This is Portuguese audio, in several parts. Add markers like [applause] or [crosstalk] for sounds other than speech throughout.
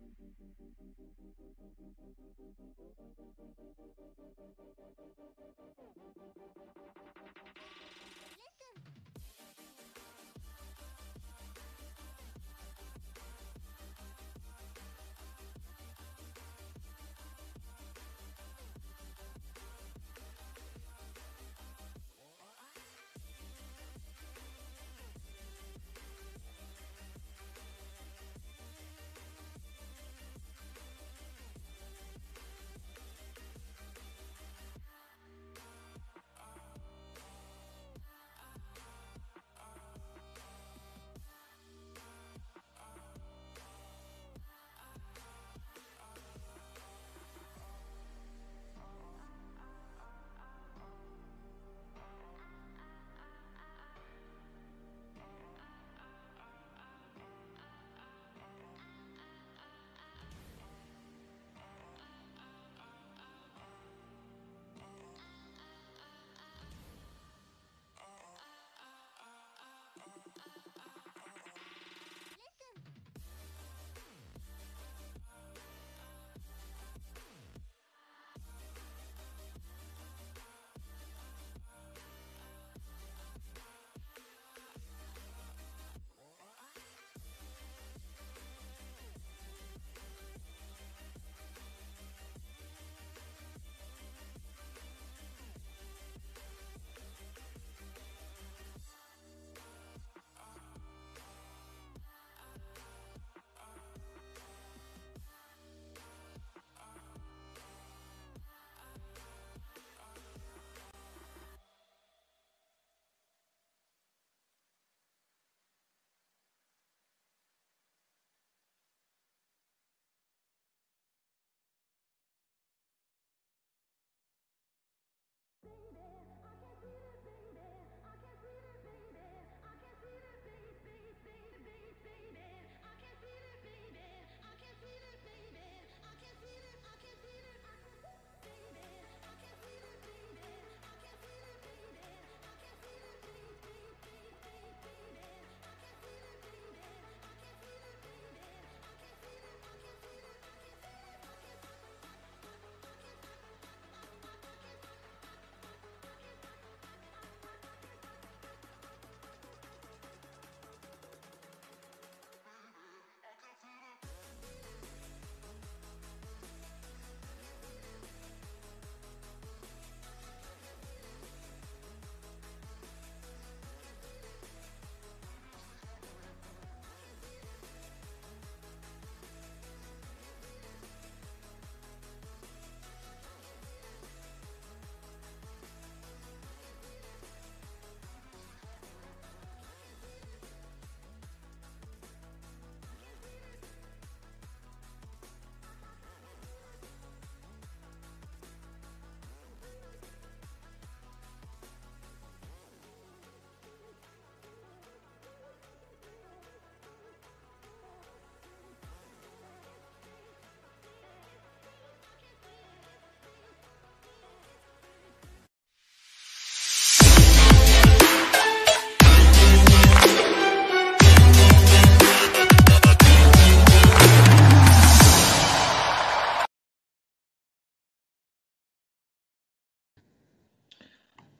Thank you.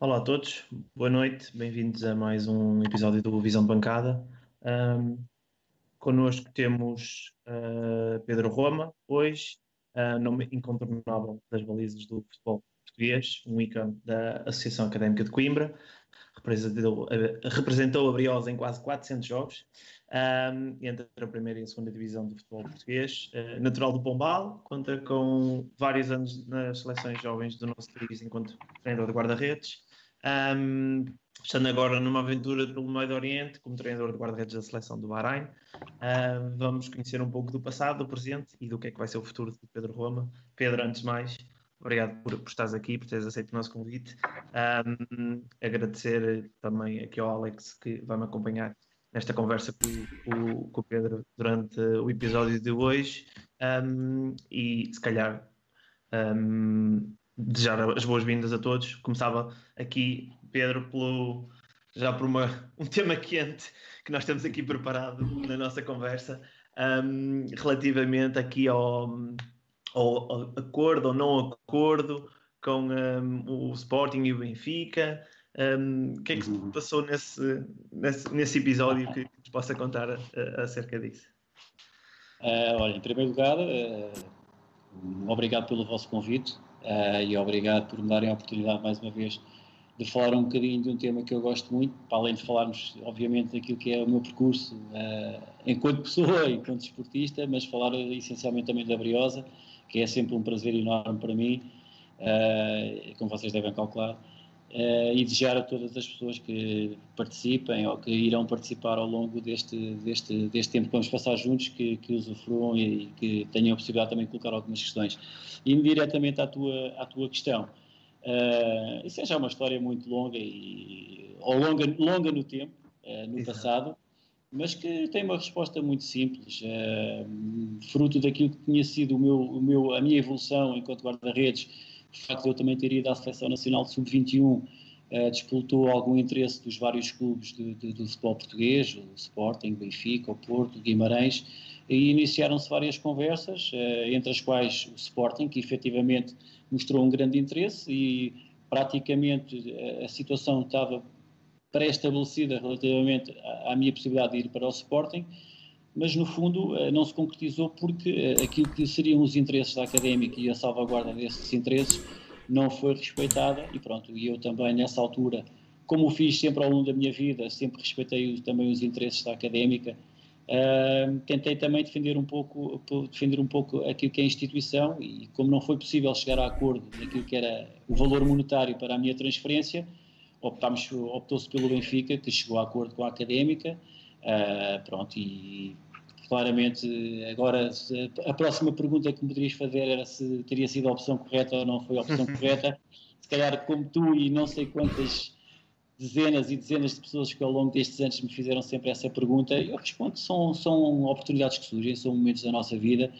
Olá a todos, boa noite, bem-vindos a mais um episódio do Visão Bancada. Um, connosco temos uh, Pedro Roma, hoje, uh, nome incontornável das balizas do futebol português, um ícone da Associação Académica de Coimbra, representou, uh, representou a Briosa em quase 400 jogos, um, entre a primeira e a segunda divisão do futebol português, uh, natural do Pombal, conta com vários anos nas seleções jovens do nosso país enquanto treinador de guarda-redes, um, estando agora numa aventura pelo Meio Oriente, como treinador de guarda-redes da seleção do Bahrein. Uh, vamos conhecer um pouco do passado, do presente e do que é que vai ser o futuro de Pedro Roma. Pedro, antes de mais, obrigado por, por estares aqui, por teres aceito o nosso convite. Um, agradecer também aqui ao Alex que vai me acompanhar nesta conversa com, com, com o Pedro durante o episódio de hoje. Um, e se calhar um, desejar as boas-vindas a todos. Começava aqui, Pedro, pelo, já por uma, um tema quente que nós temos aqui preparado na nossa conversa. um, relativamente aqui ao, ao, ao, acordo ou não acordo com um, o Sporting e o Benfica. Um, o que é que se uhum. passou nesse, nesse, nesse episódio que, que possa contar uh, acerca disso? Uh, olha, em primeiro lugar, uh, obrigado pelo vosso convite e obrigado por me darem a oportunidade mais uma vez de falar um bocadinho de um tema que eu gosto muito, para além de falarmos, obviamente, daquilo que é o meu percurso enquanto pessoa, [laughs] enquanto esportista, mas falar essencialmente também da Briosa, que é sempre um prazer enorme para mim, como vocês devem calcular. Uh, e desejar a todas as pessoas que participem ou que irão participar ao longo deste, deste, deste tempo que vamos passar juntos, que, que usufruam e, que tenham a possibilidade também de colocar algumas questões. Indo diretamente à tua, à tua questão, uh, isso é já uma história muito longa, e, ou longa, longa no tempo, uh, no Exato. passado, mas que tem uma resposta muito simples, fruto daquilo que tinha sido o meu, o meu, a minha evolução enquanto guarda-redes o facto de eu também ter ido à Seleção Nacional de Sub-21 uh, eh, disputou algum interesse dos vários clubes de, de, do futebol português, o Sporting, Benfica, o Porto, o Guimarães, e iniciaram-se várias conversas, uh, entre as quais o Sporting, que efetivamente mostrou um grande interesse e praticamente a, a situação estava pré-estabelecida relativamente à, à minha possibilidade de ir para o Sporting, mas no fundo eh, não se concretizou porque eh, aquilo que seriam os interesses da académica e a salvaguarda desses interesses não foi respeitada e pronto, e eu também nessa altura, como o fiz sempre ao longo da minha vida, sempre respeitei também os interesses da académica, uh, tentei também defender um pouco defender um pouco aquilo que é a instituição e como não foi possível chegar a acordo naquilo que era o valor monetário para a minha transferência, optou-se pelo Benfica, que chegou a acordo com a académica, Uh, pronto, e claramente agora a próxima pergunta que me poderias fazer era se teria sido a opção correta ou não foi a opção [laughs] correta. Se calhar, como tu e não sei quantas dezenas e dezenas de pessoas que ao longo destes anos me fizeram sempre essa pergunta, eu respondo: são, são oportunidades que surgem, são momentos da nossa vida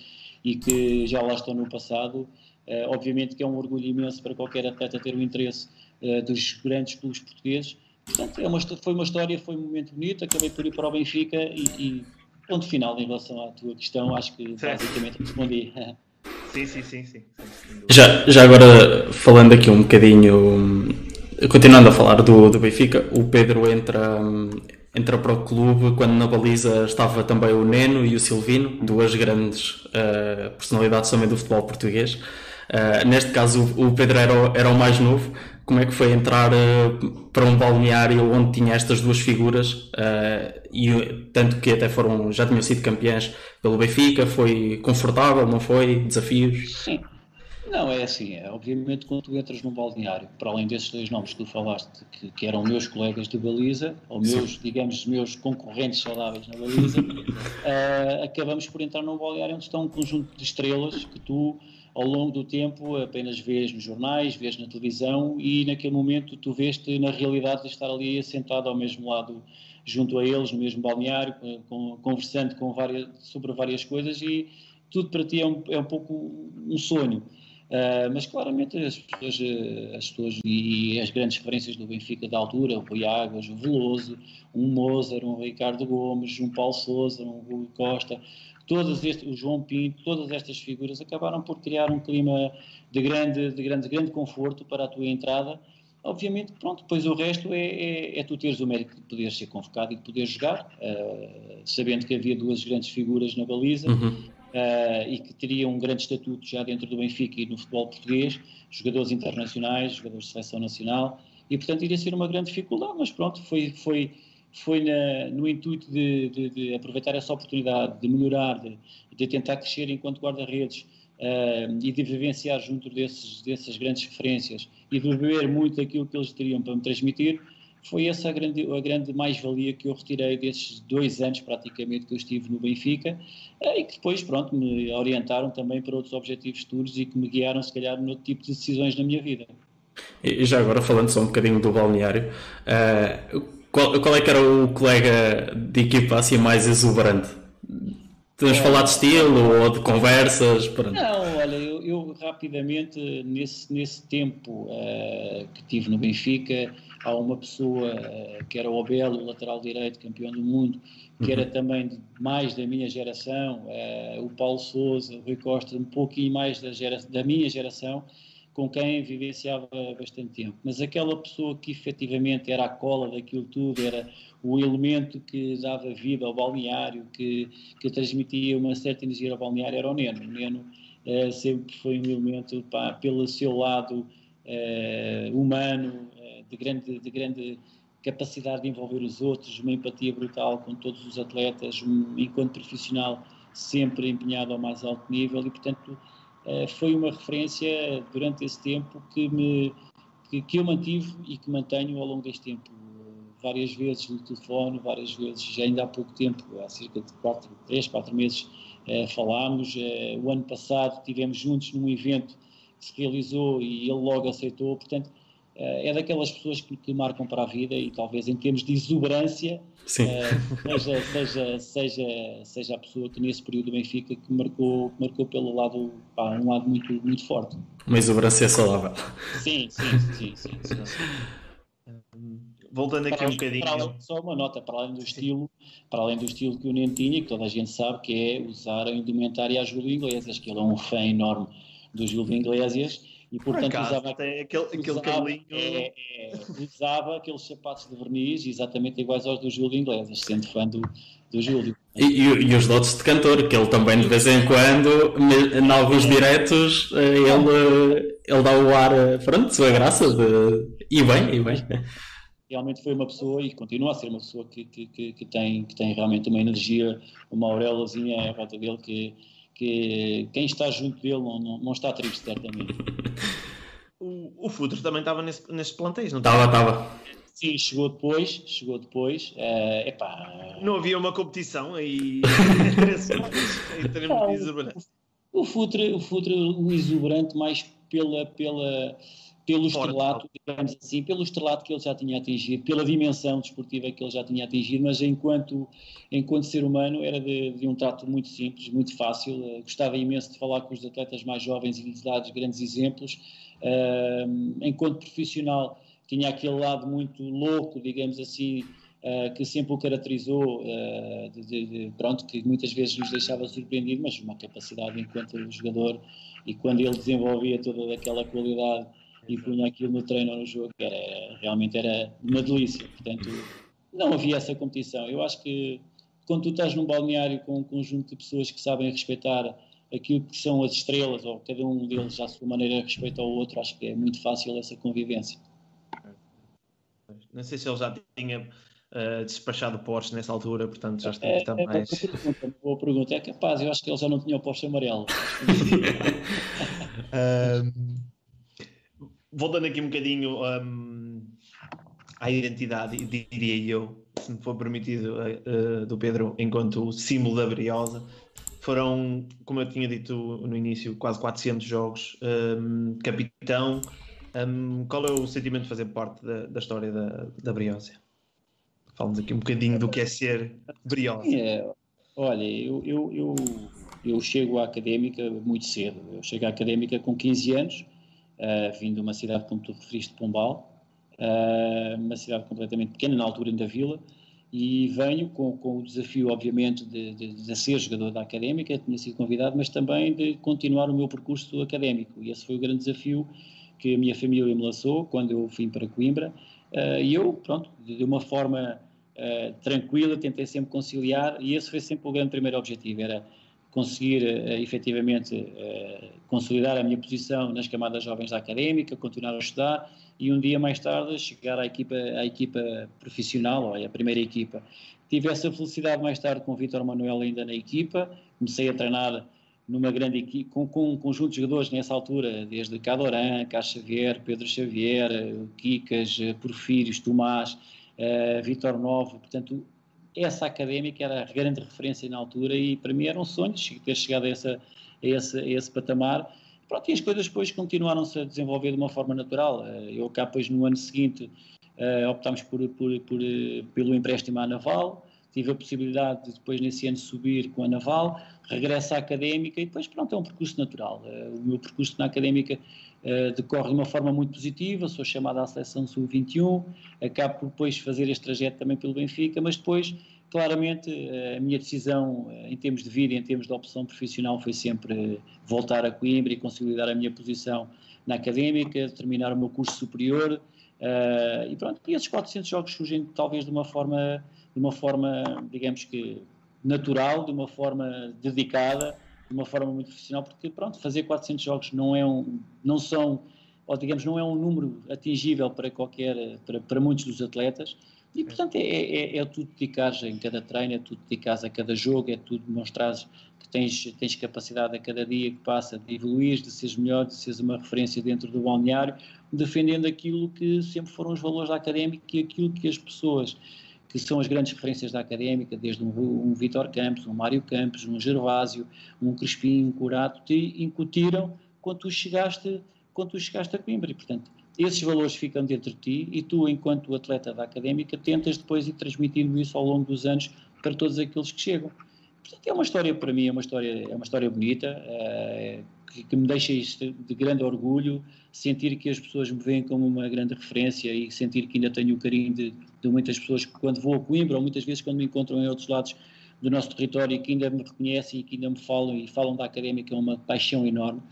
e que já lá estão no passado. Uh, obviamente que é um orgulho imenso para qualquer atleta ter o interesse uh, dos grandes clubes portugueses Portanto, é uma, foi uma história, foi um momento bonito, acabei por ir para o Benfica e, e ponto final em relação à tua questão, acho que basicamente respondi. Sim, sim, sim, sim. Já, já agora falando aqui um bocadinho, continuando a falar do, do Benfica, o Pedro entra, entra para o clube quando na baliza estava também o Neno e o Silvino, duas grandes uh, personalidades também do futebol português. Uh, neste caso o Pedro era, era o mais novo, como é que foi entrar uh, para um balneário onde tinha estas duas figuras uh, e tanto que até foram já tinham sido campeãs pelo Benfica foi confortável não foi? Desafios? Sim. Não é assim é obviamente quando tu entras num balneário para além desses dois nomes que tu falaste que, que eram meus colegas de baliza ou meus sim. digamos meus concorrentes saudáveis na baliza uh, [laughs] acabamos por entrar num balneário onde está um conjunto de estrelas que tu ao longo do tempo apenas vês nos jornais, vês na televisão e naquele momento tu vês-te na realidade de estar ali assentado ao mesmo lado, junto a eles, no mesmo balneário, com, conversando com várias, sobre várias coisas e tudo para ti é um, é um pouco um sonho. Uh, mas claramente as pessoas, as pessoas e as grandes referências do Benfica da altura, o Rui Águas, o Veloso, um Mozart, um Ricardo Gomes, um Paulo Souza, um Rui Costa, todos estes, o João Pinto, todas estas figuras acabaram por criar um clima de grande, de grande, grande conforto para a tua entrada. Obviamente, pronto, depois o resto é, é, é tu teres o mérito de poder ser convocado e de poder jogar, uh, sabendo que havia duas grandes figuras na baliza uhum. Uh, e que teriam um grande estatuto já dentro do Benfica e no futebol português, jogadores internacionais, jogadores de seleção nacional, e portanto iria ser uma grande dificuldade, mas pronto, foi, foi, foi na, no intuito de, de, de, aproveitar essa oportunidade, de melhorar, de, de tentar crescer enquanto guarda-redes uh, e de vivenciar junto desses, dessas grandes referências e de beber muito daquilo que eles teriam para me transmitir, foi essa a grande, a grande mais-valia que eu retirei desses dois anos praticamente que eu estive no Benfica uh, e que depois, pronto, me orientaram também para outros objetivos futuros e que me guiaram, se calhar, noutro tipo de decisões na minha vida. E já agora, falando só um bocadinho do balneário, uh, qual, qual é que era o colega de equipa assim mais exuberante? Podemos é. falar de estilo ou de conversas? Não, olha, eu, eu, eu rapidamente, nesse, nesse tempo uh, que tive no Benfica, há uma pessoa uh, que era o Obelo, lateral direito, campeão do mundo, que era uhum. também de, mais da minha geração, uh, o Paulo Souza, o Rui Costa, um pouquinho mais da, gera, da minha geração, com quem vivenciava bastante tempo. Mas aquela pessoa que efetivamente era a cola daquilo tudo, era o elemento que dava vida ao balneário, que, que transmitia uma certa energia ao balneário, era o Neno. O Neno uh, sempre foi um elemento, pá, pelo seu lado uh, humano, de, grande, de grande capacidade de envolver os outros, uma empatia brutal com todos os atletas, um, enquanto profissional sempre empenhado ao mais alto nível e, portanto, foi uma referência durante esse tempo que, me, que, que eu mantive e que mantenho ao longo deste tempo várias vezes no telefone, várias vezes, ainda há pouco tempo, há cerca de 4, 3, 4 meses, eh, falámos. Eh, o ano passado estivemos juntos num evento que se realizou e ele logo aceitou. Portanto, eh, é daquelas pessoas que, que, marcam para a vida e talvez em termos de exuberância uh, seja, [laughs] seja, seja, seja a pessoa que nesse período do Benfica que marcou, que marcou pelo lado, pá, um lado muito, muito forte. Uma exuberância saudável. Sim, sim, sim. sim, sim. sim voltando aqui um bocadinho. Além, só uma nota, para além do estilo, para além do estilo que o Neno tinha, que toda a gente sabe que é usar a indumentária às Júlio Iglesias, que ele é um fã enorme do Júlio Iglesias e portanto Por usava aquele, aquele usava, cabelinho. É, é, usava aqueles sapatos de verniz exatamente iguais aos do Júlio Iglesias, sendo fã do, do Júlio. E, e, e, os dotes de cantor, que ele também de vez em quando, em alguns diretos, eh, ele, ele dá o ar, eh, pronto, sua graça, de... e bem, e bem realmente foi uma pessoa e continua a ser uma pessoa que, que, que, que tem, que tem realmente uma energia, uma auréolazinha à volta dele que, que quem está junto dele não, não, não está triste, certamente. [laughs] O, o Futuro também estava nesse, nesses plantéis, não estava? Estava, Sim, chegou depois, chegou depois. Uh, epá, não havia uma competição aí [laughs] em termos de exuberante. O Futre, o Futre, o exuberante mais pela, pela, pelo estrelato, digamos assim, pelo estrelato que ele já tinha atingido, pela dimensão desportiva que ele já tinha atingido, mas enquanto, enquanto ser humano era de, de um trato muito simples, muito fácil. Uh, gostava imenso de falar com os atletas mais jovens e lhes dar grandes exemplos. Uh, enquanto profissional, tinha aquele lado muito louco, digamos assim, Uh, que sempre o caracterizou, uh, de, de, de, pronto, que muitas vezes nos deixava surpreendido, mas uma capacidade enquanto jogador e quando ele desenvolvia toda aquela qualidade e punha aquilo no treino ou no jogo, era, realmente era uma delícia. Portanto, não havia essa competição. Eu acho que quando tu estás num balneário com um conjunto de pessoas que sabem respeitar aquilo que são as estrelas, ou cada um deles à sua maneira respeita ao outro, acho que é muito fácil essa convivência. Não sei se ele já tinha uh, despachado o Porsche nessa altura, portanto já é, está, é, mais. É boa, pergunta, boa pergunta, é capaz, eu acho que ele já não tinha o Porsche amarelo. [laughs] [laughs] um, voltando aqui um bocadinho um, à identidade, diria eu, se me for permitido, uh, do Pedro, enquanto símbolo da Briosa, foram, como eu tinha dito no início, quase 400 jogos. Um, capitão, um, qual é o sentimento de fazer parte da, da história da, da Briosa? Falamos aqui um bocadinho do que é ser Briosa. É, olha, eu, eu, eu, eu chego à académica muito cedo. Eu chego à académica com 15 anos uh, vindo de uma cidade, como tu referiste, Pombal, uh, uma cidade completamente pequena, na altura ainda vila, e venho com, com o desafio, obviamente, de, de, de, ser jogador da Académica, tinha sido convidado, mas também de continuar o meu percurso académico, e esse foi o grande desafio que a minha família me lançou quando eu vim para Coimbra, uh, e eu, pronto, de uma forma uh, tranquila, tentei sempre conciliar, e esse foi sempre o grande primeiro objetivo, era conseguir uh, efetivamente uh, consolidar a minha posição nas camadas jovens da académica, continuar a estudar e um dia mais tarde chegar à equipa, à equipa profissional, ou à primeira equipa. Tive essa felicidade mais tarde com o Vitor Manuel ainda na equipa, comecei a treinar numa grande equipe, com, com um conjunto de jogadores nessa altura, desde Cadoran, Cá Xavier, Pedro Xavier, Kikas, Porfírios, Tomás, uh, Vitor Novo, portanto essa académica era a grande referência na altura e para mim era um sonho ter chegado a, essa, a, esse, a esse patamar. Pronto, e as coisas depois continuaram-se a desenvolver de uma forma natural. Eh, eu cá depois no ano seguinte uh, optámos por, por, por, pelo empréstimo à Naval, tive a possibilidade de depois nesse ano subir com a Naval, regresso à Académica e depois pronto, é um percurso natural. O meu percurso na Académica uh, decorre de uma forma muito positiva, sou chamado à seleção sub-21, acabo por depois fazer este trajeto também pelo Benfica, mas depois claramente a minha decisão em termos de vida, em termos de opção profissional foi sempre voltar a Coimbra e consolidar a minha posição na Académica, terminar o meu curso superior, e pronto, e esses 400 jogos surgem talvez de uma forma, de uma forma, digamos que natural, de uma forma dedicada, de uma forma muito profissional, porque pronto, fazer 400 jogos não é um, não são, ou digamos, não é um número atingível para qualquer, para, para muitos dos atletas, e portanto é, é, é dedicar em cada treino, é tudo dedicar a cada jogo, é tudo demonstrar que tens, tens capacidade a cada dia que passa de evoluir, de seres melhor, de seres uma referência dentro do balneário, defendendo aquilo que sempre foram os valores da académica e aquilo que as pessoas que são as grandes referências da académica, desde um, um Vitor Campos, um Mário Campos, um Gervásio, um Crespim, um Curato, te incutiram quando tu chegaste, quando tu chegaste a Coimbra. E, portanto, esses valores ficam dentro de ti e tu, enquanto atleta da académica, tentas depois ir transmitindo isso ao longo dos anos para todos aqueles que chegam. Portanto, é uma história, para mim, é uma história, é uma história bonita, é, que, que, me deixa isto de grande orgulho, sentir que as pessoas me veem como uma grande referência e sentir que ainda tenho o carinho de, de muitas pessoas que quando vou a Coimbra ou muitas vezes quando me encontram em outros lados do nosso território que ainda me reconhecem e que ainda me falam e falam da académica é uma paixão enorme,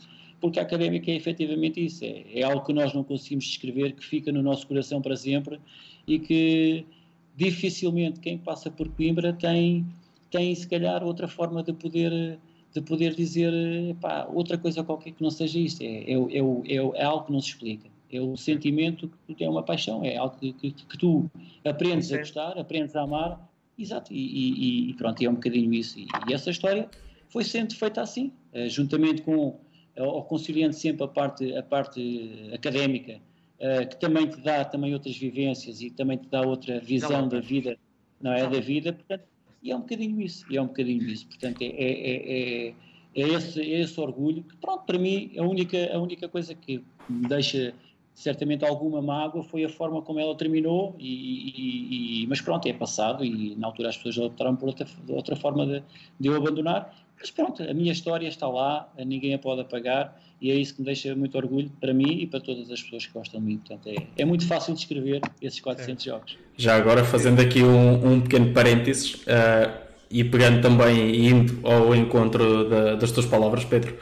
porque a académica é efetivamente isso, é, é algo que nós não conseguimos descrever, que fica no nosso coração para sempre e que dificilmente quem passa por Coimbra tem, tem se calhar outra forma de poder de poder dizer pá, outra coisa qualquer que não seja isto. É, é, é, é, algo que não se explica. É o sentimento que é uma paixão, é algo que, que, que tu aprendes a gostar, aprendes a amar, exato, e, e, e pronto, é um bocadinho isso. E, e, essa história foi sendo feita assim, uh, juntamente com, ou conciliando sempre a parte, a parte académica, que também te dá também outras vivências e também te dá outra visão não, da vida, não é, da vida, portanto, e é um bocadinho isso, e é um bocadinho isso. Portanto, é, é, é, é, esse, é esse orgulho que, pronto, para mim, a única, a única coisa que me deixa certamente alguma mágoa foi a forma como ela terminou, e, e, e, mas pronto, é passado e na altura as pessoas optaram por outra, outra forma de, de eu abandonar. Mas pronto, a minha história está lá, ninguém a pode apagar e é isso que me deixa muito orgulho para mim e para todas as pessoas que gostam de mim. Portanto, é, é muito fácil de escrever esses 400 é. jogos. Já agora, fazendo aqui um, um pequeno parênteses uh, e pegando também e indo ao encontro da, das tuas palavras, Pedro.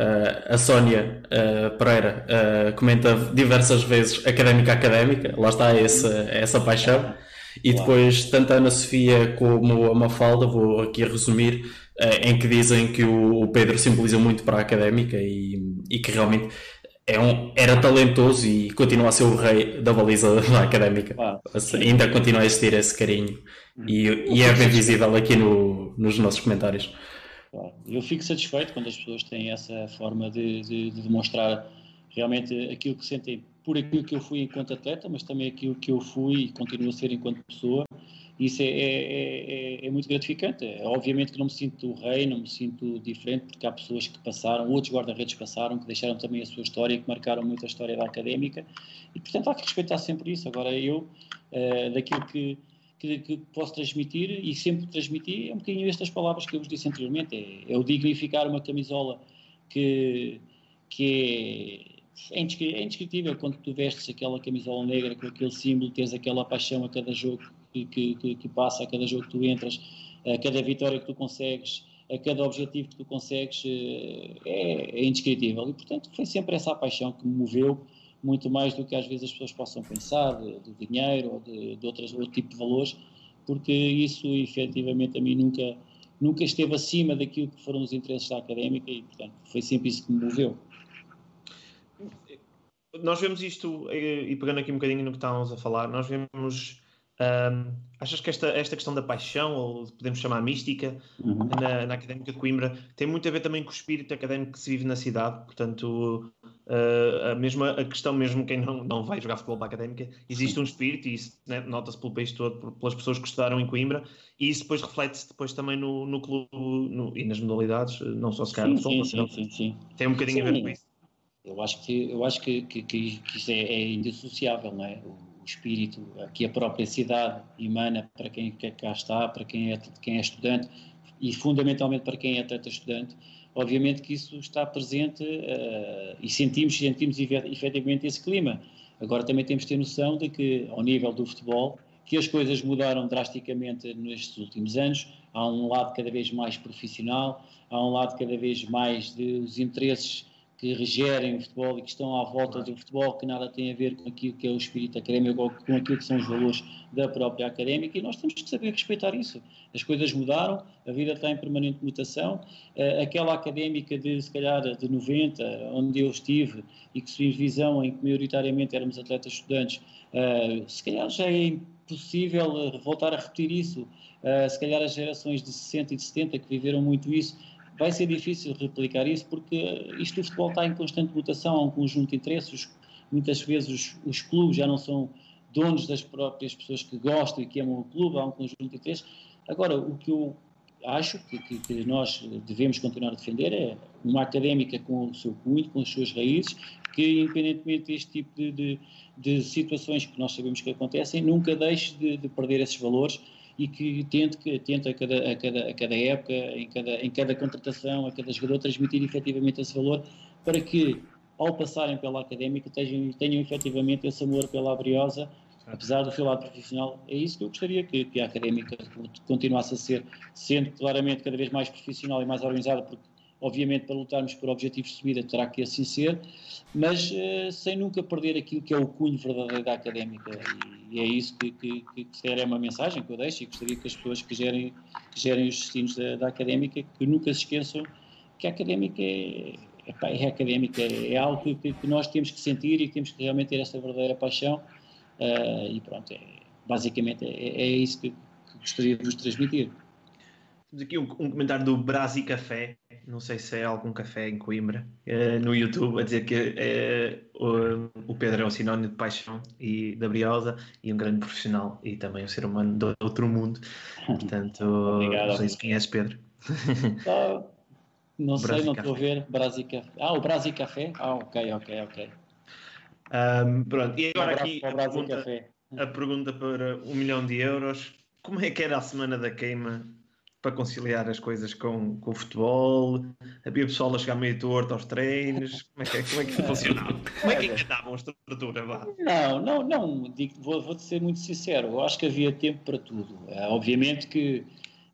Uh, a Sónia uh, Pereira comenta diversas vezes académica académica, lá está essa, essa paixão. E depois, tanto a Ana Sofia como a Mafalda, vou aqui resumir, em que dizem que o, Pedro simboliza muito para a académica e, e que realmente é um, era talentoso e continua a ser o rei da baliza [laughs] da académica. Ah, ainda continua a existir esse carinho hum. e, e é bem visível aqui no, nos nossos comentários. Eu fico satisfeito quando as pessoas têm essa forma de, de, de demonstrar realmente aquilo que sentem por aquilo que eu fui enquanto atleta, mas também aquilo que eu fui e continuo a ser enquanto pessoa isso é, é, é, é, muito gratificante. Obviamente que não me sinto rei, não me sinto diferente, porque há pessoas que passaram, outros guarda-redes passaram, que deixaram também a sua história, que marcaram muito a história da académica, e portanto há que respeitar sempre isso. Agora, eu, uh, daquilo que, que, que, posso transmitir, e sempre transmitir, é um bocadinho estas palavras que eu vos disse anteriormente: é, é o dignificar uma camisola que, que é, é indescritível quando tu vestes aquela camisola negra com aquele símbolo, tens aquela paixão a cada jogo que, que, que, passa, a cada jogo que tu entras, a cada vitória que tu consegues, a cada objetivo que tu consegues, eh, é, é indescritível. E, portanto, foi sempre essa paixão que me moveu, muito mais do que às vezes as pessoas possam pensar, do dinheiro ou de, de outras, outro tipo de valores, porque isso, efetivamente, a mim nunca, nunca esteve acima daquilo que foram os interesses da académica e, portanto, foi sempre isso que me moveu. Nós vemos isto, eh, e pegando aqui um bocadinho no que estávamos a falar, nós vemos um, achas que esta, esta questão da paixão, ou podemos chamar mística, uhum. na, na, Académica de Coimbra, tem muito a ver também com o espírito académico que se vive na cidade? Portanto, uh, a, mesma, a questão, mesmo quem não, não vai jogar futebol para a Académica, existe Sim. um espírito, e isso né, nota-se pelo país todo, pelas pessoas que estudaram em Coimbra, e isso depois reflete-se depois também no, no clube no, e nas modalidades, não só se calhar no futebol, sim, sim, sim, tem um bocadinho a ver com isso. Eu acho que, eu acho que, que, que isso é, é indissociável, não é? O o espírito que a própria cidade emana para quem cá está, para quem é, quem é estudante e fundamentalmente para quem é atleta estudante, obviamente que isso está presente uh, e sentimos, sentimos efetivamente esse clima. Agora também temos de ter noção de que, ao nível do futebol, que as coisas mudaram drasticamente nestes últimos anos. Há um lado cada vez mais profissional, há um lado cada vez mais dos interesses que regerem o futebol e que estão à volta do futebol, que nada tem a ver com aquilo que é o espírito académico ou com aquilo que são os valores da própria académica, e nós temos que saber respeitar isso. As coisas mudaram, a vida está em permanente mutação. Uh, aquela académica de, se calhar, de 90, onde eu estive e que se visão em que maioritariamente éramos atletas estudantes, uh, se calhar já é impossível voltar a repetir isso. Uh, se calhar as gerações de 60 e de 70 que viveram muito isso vai ser difícil replicar isso porque isto futebol está em constante mutação, há um conjunto de interesses, muitas vezes os, os, clubes já não são donos das próprias pessoas que gostam e que amam o clube, há um conjunto de interesses. Agora, o que eu acho que, que, que nós devemos continuar a defender é uma académica com o seu cunho, com as suas raízes, que independentemente deste tipo de, de, de situações que nós sabemos que acontecem, nunca deixe de, de perder esses valores e que tente, que, tente a, cada, a, cada, a cada época, em cada, em cada contratação, a cada jogador, transmitir efetivamente esse valor para que, ao passarem pela académica, tenham, tenham efetivamente esse amor pela Abriosa, apesar do seu lado profissional. É isso que eu gostaria que, que a académica continuasse a ser, sendo claramente cada vez mais profissional e mais organizada, porque obviamente para lutarmos por objetivos de subida terá que assim ser, mas uh, sem nunca perder aquilo que é o cunho verdadeiro da académica. E, é isso que, que, que, que é uma mensagem que eu deixo e gostaria que as pessoas que gerem, que gerem os destinos da, da académica que nunca se esqueçam que a académica é, é, académica, é, algo que, que, nós temos que sentir e temos que realmente ter essa verdadeira paixão. Uh, e pronto, é, basicamente é, é isso que, gostaria de vos transmitir. Temos aqui um, um, comentário do Brasi Café, não sei se é algum café em Coimbra, uh, no YouTube, a dizer que uh, o, o, Pedro é um sinónimo de paixão e da briosa e um grande profissional e também um ser humano de outro mundo. Portanto, Obrigado. não sei se conheces Pedro. [laughs] Ah, não sei, não estou a ver. Brasi Café. Ah, o Brasi Café? Ah, ok, ok, ok. Um, pronto, e agora aqui a pergunta, a pergunta para um milhão de euros. Como é que era a semana da queima para conciliar as coisas com, com o futebol? Havia pessoal a chegar meio torto aos treinos? Como é que, como é que [laughs] funcionava? Como é que enganavam a estrutura? Vá? Não, não, não. Digo, vou, vou ser muito sincero. Eu acho que havia tempo para tudo. É, obviamente que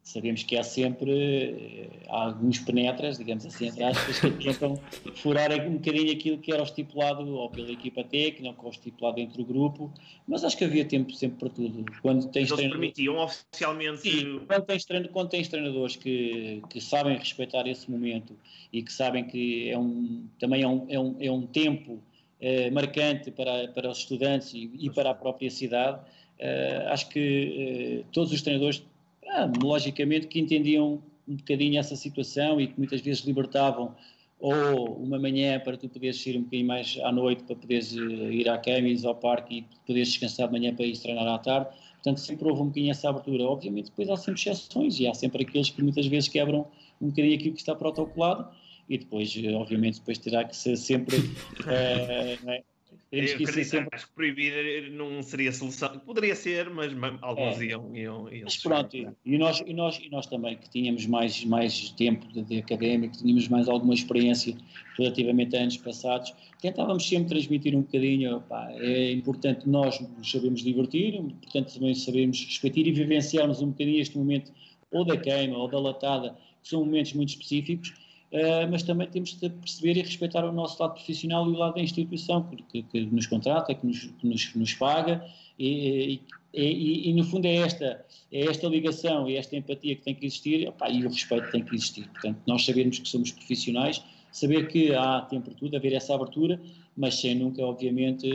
sabemos que há sempre eh, alguns penetras, digamos assim, entre aspas, que tentam furar um bocadinho aquilo que era o estipulado ou pela equipa técnica, ou o estipulado entre o grupo, mas acho que havia tempo sempre para tudo. Quando tens Eles permitiam oficialmente... Sim, quando tens, quando tens treinadores que, que sabem respeitar esse momento e que sabem que é um, também é um, é um, é um tempo eh, marcante para, para os estudantes e, e para a própria cidade, eh, acho que todos os treinadores ah, logicamente que entendiam um bocadinho essa situação e que muitas vezes libertavam ou uma manhã para tu poderes ir um bocadinho mais à noite para poderes eh, ir à cama, ir ao parque e poderes descansar de manhã para ir treinar à tarde. Portanto, sempre houve um bocadinho essa abertura. Obviamente, depois há sempre exceções e há sempre aqueles que muitas vezes quebram um bocadinho aquilo que está protocolado e depois, eh, obviamente, depois terá que ser sempre [laughs] é, Temos que acredito, sempre... Acho que proibir não seria solução. Poderia ser, mas alguns é. iam, iam, iam. Mas pronto, e nós, e, nós, e nós também, que tínhamos mais, mais tempo de, de académico, tínhamos mais alguma experiência relativamente a anos passados, tentávamos sempre transmitir um bocadinho. Pá, é importante nós nos sabemos divertir, é importante também sabermos respeitar e vivenciarmos um bocadinho este momento, ou da queima, ou da latada, que são momentos muito específicos Uh, mas também temos de perceber e respeitar o nosso lado profissional e o lado da instituição que, que nos contrata, que nos, que nos, nos paga e, e, e, e, no fundo é esta, é esta ligação e esta empatia que tem que existir opa, e o respeito tem que existir. Portanto, nós sabemos que somos profissionais, saber que há tempo para tudo, haver essa abertura, mas sem nunca, obviamente,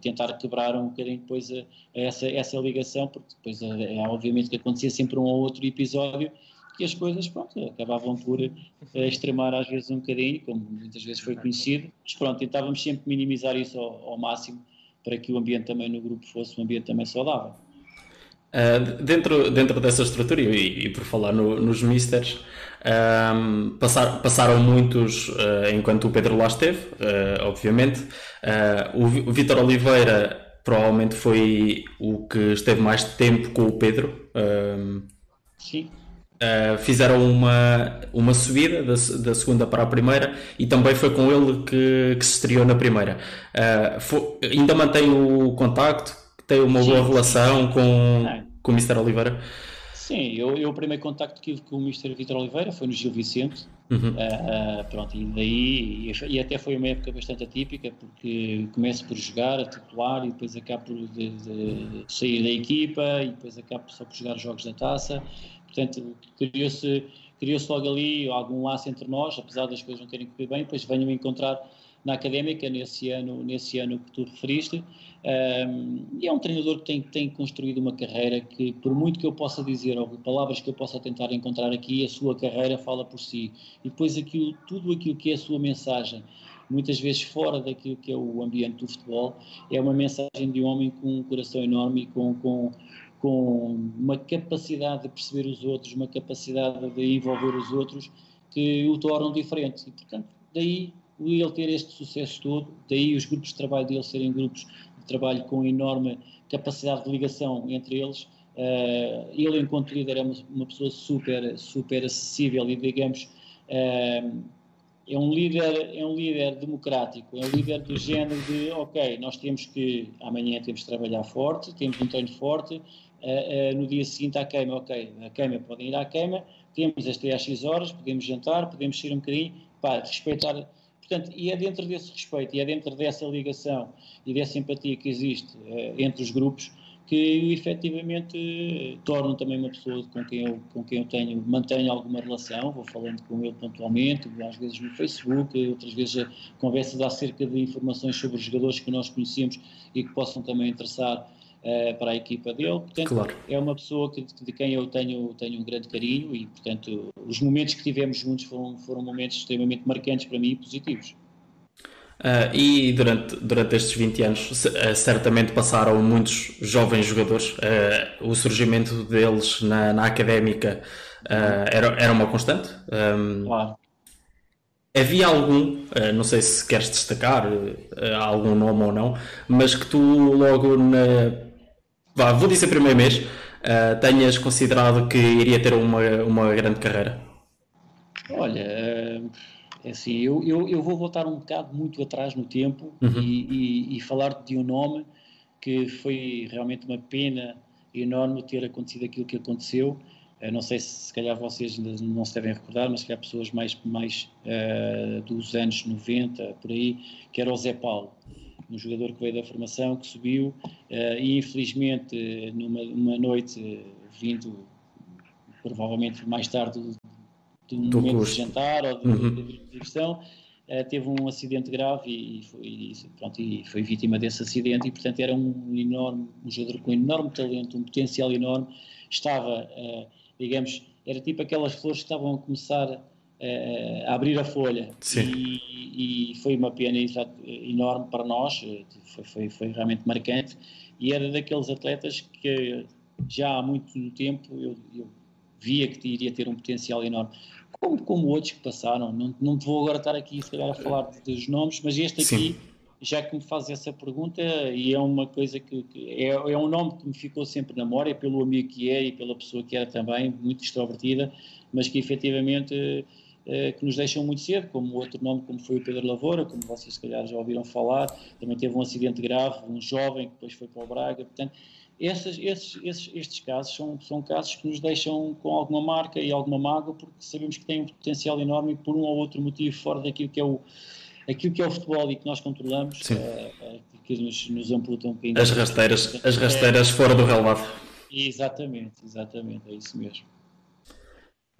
tentar quebrar um bocadinho depois a, a essa, essa ligação, porque depois é obviamente que acontecia sempre um ou outro episódio que as coisas pronto, acabavam por uh, extremar às vezes um bocadinho, como muitas vezes foi conhecido, mas pronto, tentávamos sempre minimizar isso ao, ao máximo para que o ambiente também no grupo fosse um ambiente também saudável. Uh, dentro, dentro dessa estrutura, e, e por falar no, nos Misters, um, passar, passaram muitos uh, enquanto o Pedro lá esteve, uh, obviamente. o, o Vitor Oliveira provavelmente foi o que esteve mais tempo com o Pedro. Sim. Uh, fizeram uma, uma subida da, da, segunda para a primeira e também foi com ele que, que se estreou na primeira. Uh, foi, ainda mantém o contacto, tem uma boa relação com, é. com o Mr. Oliveira. Sim, eu, eu o primeiro contacto que tive com o Mr. Vitor Oliveira foi no Gil Vicente. Uhum. Uh, pronto, e daí, e, e, até foi uma época bastante atípica, porque começo por jogar a titular e depois acabo por de, de sair da equipa e depois acabo só por jogar jogos da taça. Portanto, criou-se criou logo ali algum laço entre nós, apesar das coisas não terem corrido bem, depois venho-me encontrar na académica nesse ano, nesse ano que tu referiste. Um, e é um treinador que tem, tem construído uma carreira que, por muito que eu possa dizer, ou palavras que eu possa tentar encontrar aqui, a sua carreira fala por si. E depois aquilo, tudo aquilo que é a sua mensagem, muitas vezes fora daquilo que é o ambiente do futebol, é uma mensagem de um homem com um coração enorme e com, com com uma capacidade de perceber os outros, uma capacidade de envolver os outros que o tornam diferente. E, portanto, daí ele ter este sucesso todo, daí os grupos de trabalho dele serem grupos de trabalho com enorme capacidade de ligação entre eles. Uh, ele, enquanto líder, é uma, uma, pessoa super, super acessível e, digamos, uh, é um líder é um líder democrático, é um líder do género de ok, nós temos que amanhã temos que trabalhar forte, temos um treino forte, uh, no dia seguinte à queima, ok, a queima podem ir à queima, temos as 3 X horas, podemos jantar, podemos sair um bocadinho, para respeitar. Portanto, e é dentro desse respeito, e é dentro dessa ligação e dessa empatia que existe uh, entre os grupos que efetivamente tornam também uma pessoa com quem eu, com quem eu tenho, mantenho alguma relação, vou falando com ele pontualmente, às vezes no Facebook, outras vezes conversas acerca de informações sobre os jogadores que nós conhecemos e que possam também interessar uh, para a equipa dele. Portanto, claro. é uma pessoa que, de quem eu tenho, tenho um grande carinho e, portanto, os momentos que tivemos juntos foram, foram momentos extremamente marcantes para mim e positivos. Uh, e durante, durante estes 20 anos, uh, certamente passaram muitos jovens jogadores. Uh, o surgimento deles na, na académica era, era uma constante. Um, claro. Havia algum, não sei se queres destacar algum nome ou não, mas que tu logo na vá, vou dizer primeiro mês, uh, tenhas considerado que iria ter uma, uma grande carreira? Olha, é assim, eu, eu, eu vou voltar um bocado muito atrás no tempo uhum. e, e, e falar de um nome que foi realmente uma pena enorme ter acontecido aquilo que aconteceu. Uh, não sei se, se calhar vocês não se devem recordar, mas que há pessoas mais, mais uh, dos anos 90, por aí, que era o Zé Paulo um jogador que veio da formação, que subiu uh, e infelizmente numa noite vindo provavelmente mais tarde de um Do momento curso. de jantar ou de, uhum. de, de diversão, uh, teve um acidente grave e, foi, e, pronto, e foi vítima desse acidente e portanto era um enorme, um jogador com enorme talento, um potencial enorme, estava, uh, digamos, era tipo aquelas flores que estavam a começar a abrir a folha. E, e, foi uma pena enorme para nós, eh, foi, foi, foi, realmente marcante. E era daqueles atletas que já há muito tempo eu, eu via que iria ter um potencial enorme. Como, como outros que passaram, não, não vou agora estar aqui se calhar a falar dos nomes, mas este aqui, Sim. já que me faz essa pergunta, e é uma coisa que, que é, é, um nome que me ficou sempre na memória, pelo amigo que é e pela pessoa que era também, muito extrovertida, mas que efetivamente que nos deixam muito cedo, como outro nome, como foi o Pedro Lavoura, como vocês se calhar já ouviram falar, também teve um acidente grave, um jovem que depois foi para o Braga, portanto, esses, esses, esses, estes casos são, são casos que nos deixam com alguma marca e alguma mágoa, porque sabemos que têm um potencial enorme por um ou outro motivo fora daquilo que é o, aquilo que é o futebol e que nós controlamos, uh, que nos, nos amputa um bocadinho. As rasteiras, as rasteiras fora do relevado. Exatamente, exatamente, é isso mesmo.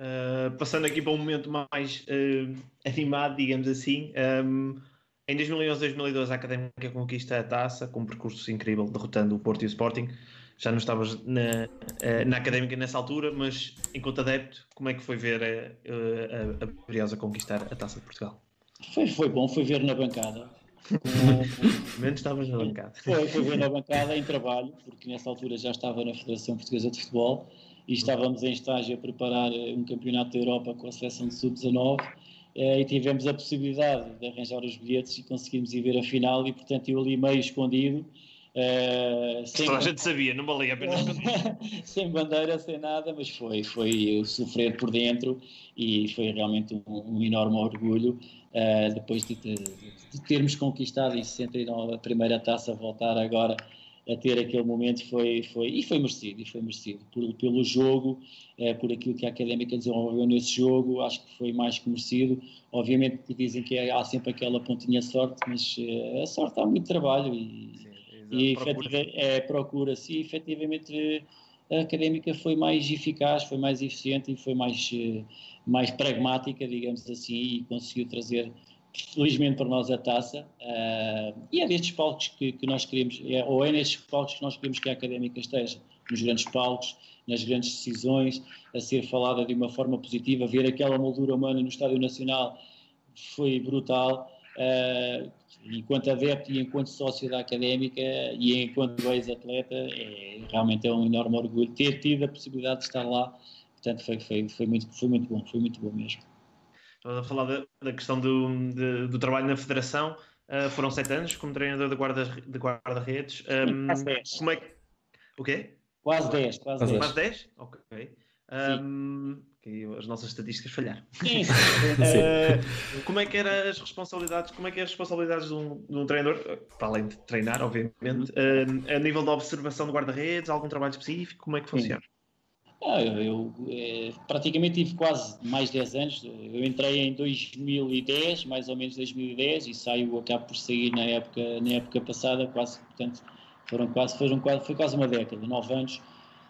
Uh, passando aqui para um momento mais uh, animado, digamos assim. Um, em 2011-2012 a Académica conquista a taça com um percurso incrível, derrotando o Porto e o Sporting. Já não estavas na, uh, na Académica nessa altura, mas enquanto adepto, como é que foi ver a, a, a Briosa conquistar a taça de Portugal? Foi, foi bom, foi ver na bancada. [laughs] Menos estavas na bancada. Foi, foi ver na bancada em trabalho, porque nessa altura já estava na Federação Portuguesa de Futebol e estávamos em estágio a preparar eh, um campeonato da Europa com a seleção de sub-19 eh, e tivemos a possibilidade de arranjar os bilhetes e conseguimos ir ver a final e portanto eu ali meio escondido Uh, sem a gente sabia, não valia a pena [laughs] Sem bandeira, sem nada, mas foi, foi sofrer por dentro e foi realmente um, um enorme orgulho uh, depois de, de, de, termos conquistado em 69 a primeira taça, voltar agora a ter aquele momento foi, foi, e foi merecido, e foi merecido por, pelo jogo, é, por aquilo que a Académica desenvolveu nesse jogo, acho que foi mais que merecido. Obviamente que dizem que há sempre aquela pontinha de sorte, mas é, a sorte há muito trabalho e, Sim, e procura. é, procura-se e efetivamente a Académica foi mais eficaz, foi mais eficiente e foi mais, eh, mais pragmática, digamos assim, e conseguiu trazer felizmente para nós a taça, uh, e é destes palcos que, que nós queremos, é, ou é nestes palcos que nós queremos que a académica esteja, nos grandes palcos, nas grandes decisões, a ser falada de uma forma positiva, ver aquela moldura humana no Estádio Nacional foi brutal. Uh, enquanto adepto e enquanto sócio da académica e enquanto ex-atleta, é, realmente é um enorme orgulho ter tido a possibilidade de estar lá. Portanto, foi, foi, foi, muito, foi muito bom, foi muito bom mesmo. Estava a falar da, da questão do, de, do trabalho na Federação. Uh, foram sete anos como treinador de guarda-redes. De guarda um, quase dez. Como é que... O quê? Quase dez. Quase dez. Quase dez? Ok. Um, as nossas estatísticas falharam. Sim. uh, [laughs] [laughs] como é que eram as responsabilidades? Como é que é as responsabilidades de um, de um treinador, para além de treinar, obviamente, uh, a nível da observação de guarda-redes, algum trabalho específico? Como é que funciona? Sim. Ah, eu, eu é, praticamente tive quase mais de 10 anos. Eu entrei em 2010, mais ou menos 2010, e saio, acabo por sair na época, na época passada, quase, portanto, foram quase, foram quase, foi quase uma década, 9 anos.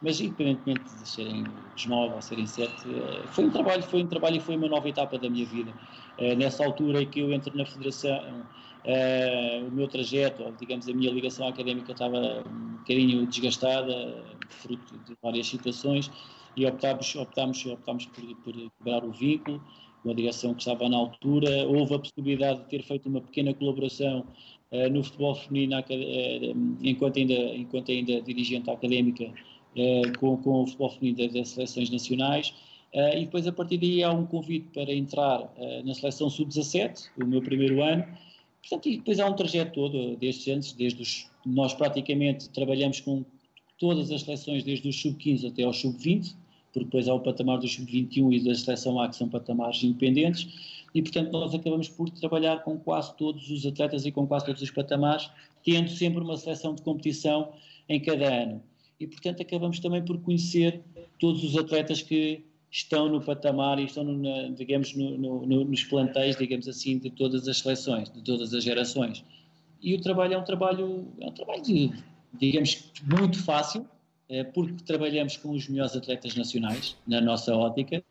Mas independentemente de serem os 9 ou serem 7, eh, foi um trabalho, foi um trabalho e foi uma nova etapa da minha vida. Eh, nessa altura em que eu entro na Federação, Uh, o meu trajeto, digamos, a minha ligação académica estava um bocadinho desgastada, fruto de várias situações, e optámos, optámos, optámos por, por quebrar o vínculo, uma direção que estava na altura. Houve a possibilidade de ter feito uma pequena colaboração uh, no futebol feminino, uh, enquanto, ainda, enquanto ainda dirigente académica, com, com o futebol feminino das seleções nacionais. e depois, a partir daí, há um convite para entrar na seleção sub-17, o meu primeiro ano, Portanto, e depois há um trajeto todo destes anos, desde os, nós praticamente trabalhamos com todas as seleções, desde os sub-15 até ao sub-20, porque depois há o patamar do sub-21 e da seleção A, que são patamares independentes, e portanto nós acabamos por trabalhar com quase todos os atletas e com quase todos os patamares, tendo sempre uma seleção de competição em cada ano. E portanto acabamos também por conhecer todos os atletas que, estão no patamar e estão, digamos, no, no, nos plantéis, digamos assim, de todas as seleções, de todas as gerações. E o trabalho é um trabalho, é um trabalho, de, digamos, muito fácil, é, porque trabalhamos com os melhores atletas nacionais, na nossa ótica,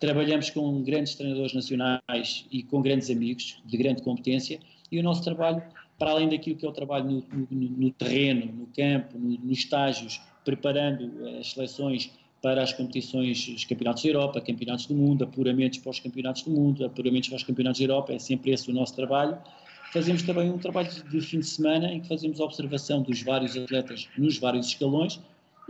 trabalhamos com grandes treinadores nacionais e com grandes amigos de grande competência, e o nosso trabalho, para além daquilo que é o trabalho no, no, no terreno, no campo, nos estágios, preparando as seleções para as competições, os campeonatos da Europa, campeonatos do mundo, apuramentos para os campeonatos do mundo, apuramentos para os campeonatos da Europa, é sempre esse o nosso trabalho. Fazemos também um trabalho de fim de semana em que fazemos a observação dos vários atletas nos vários escalões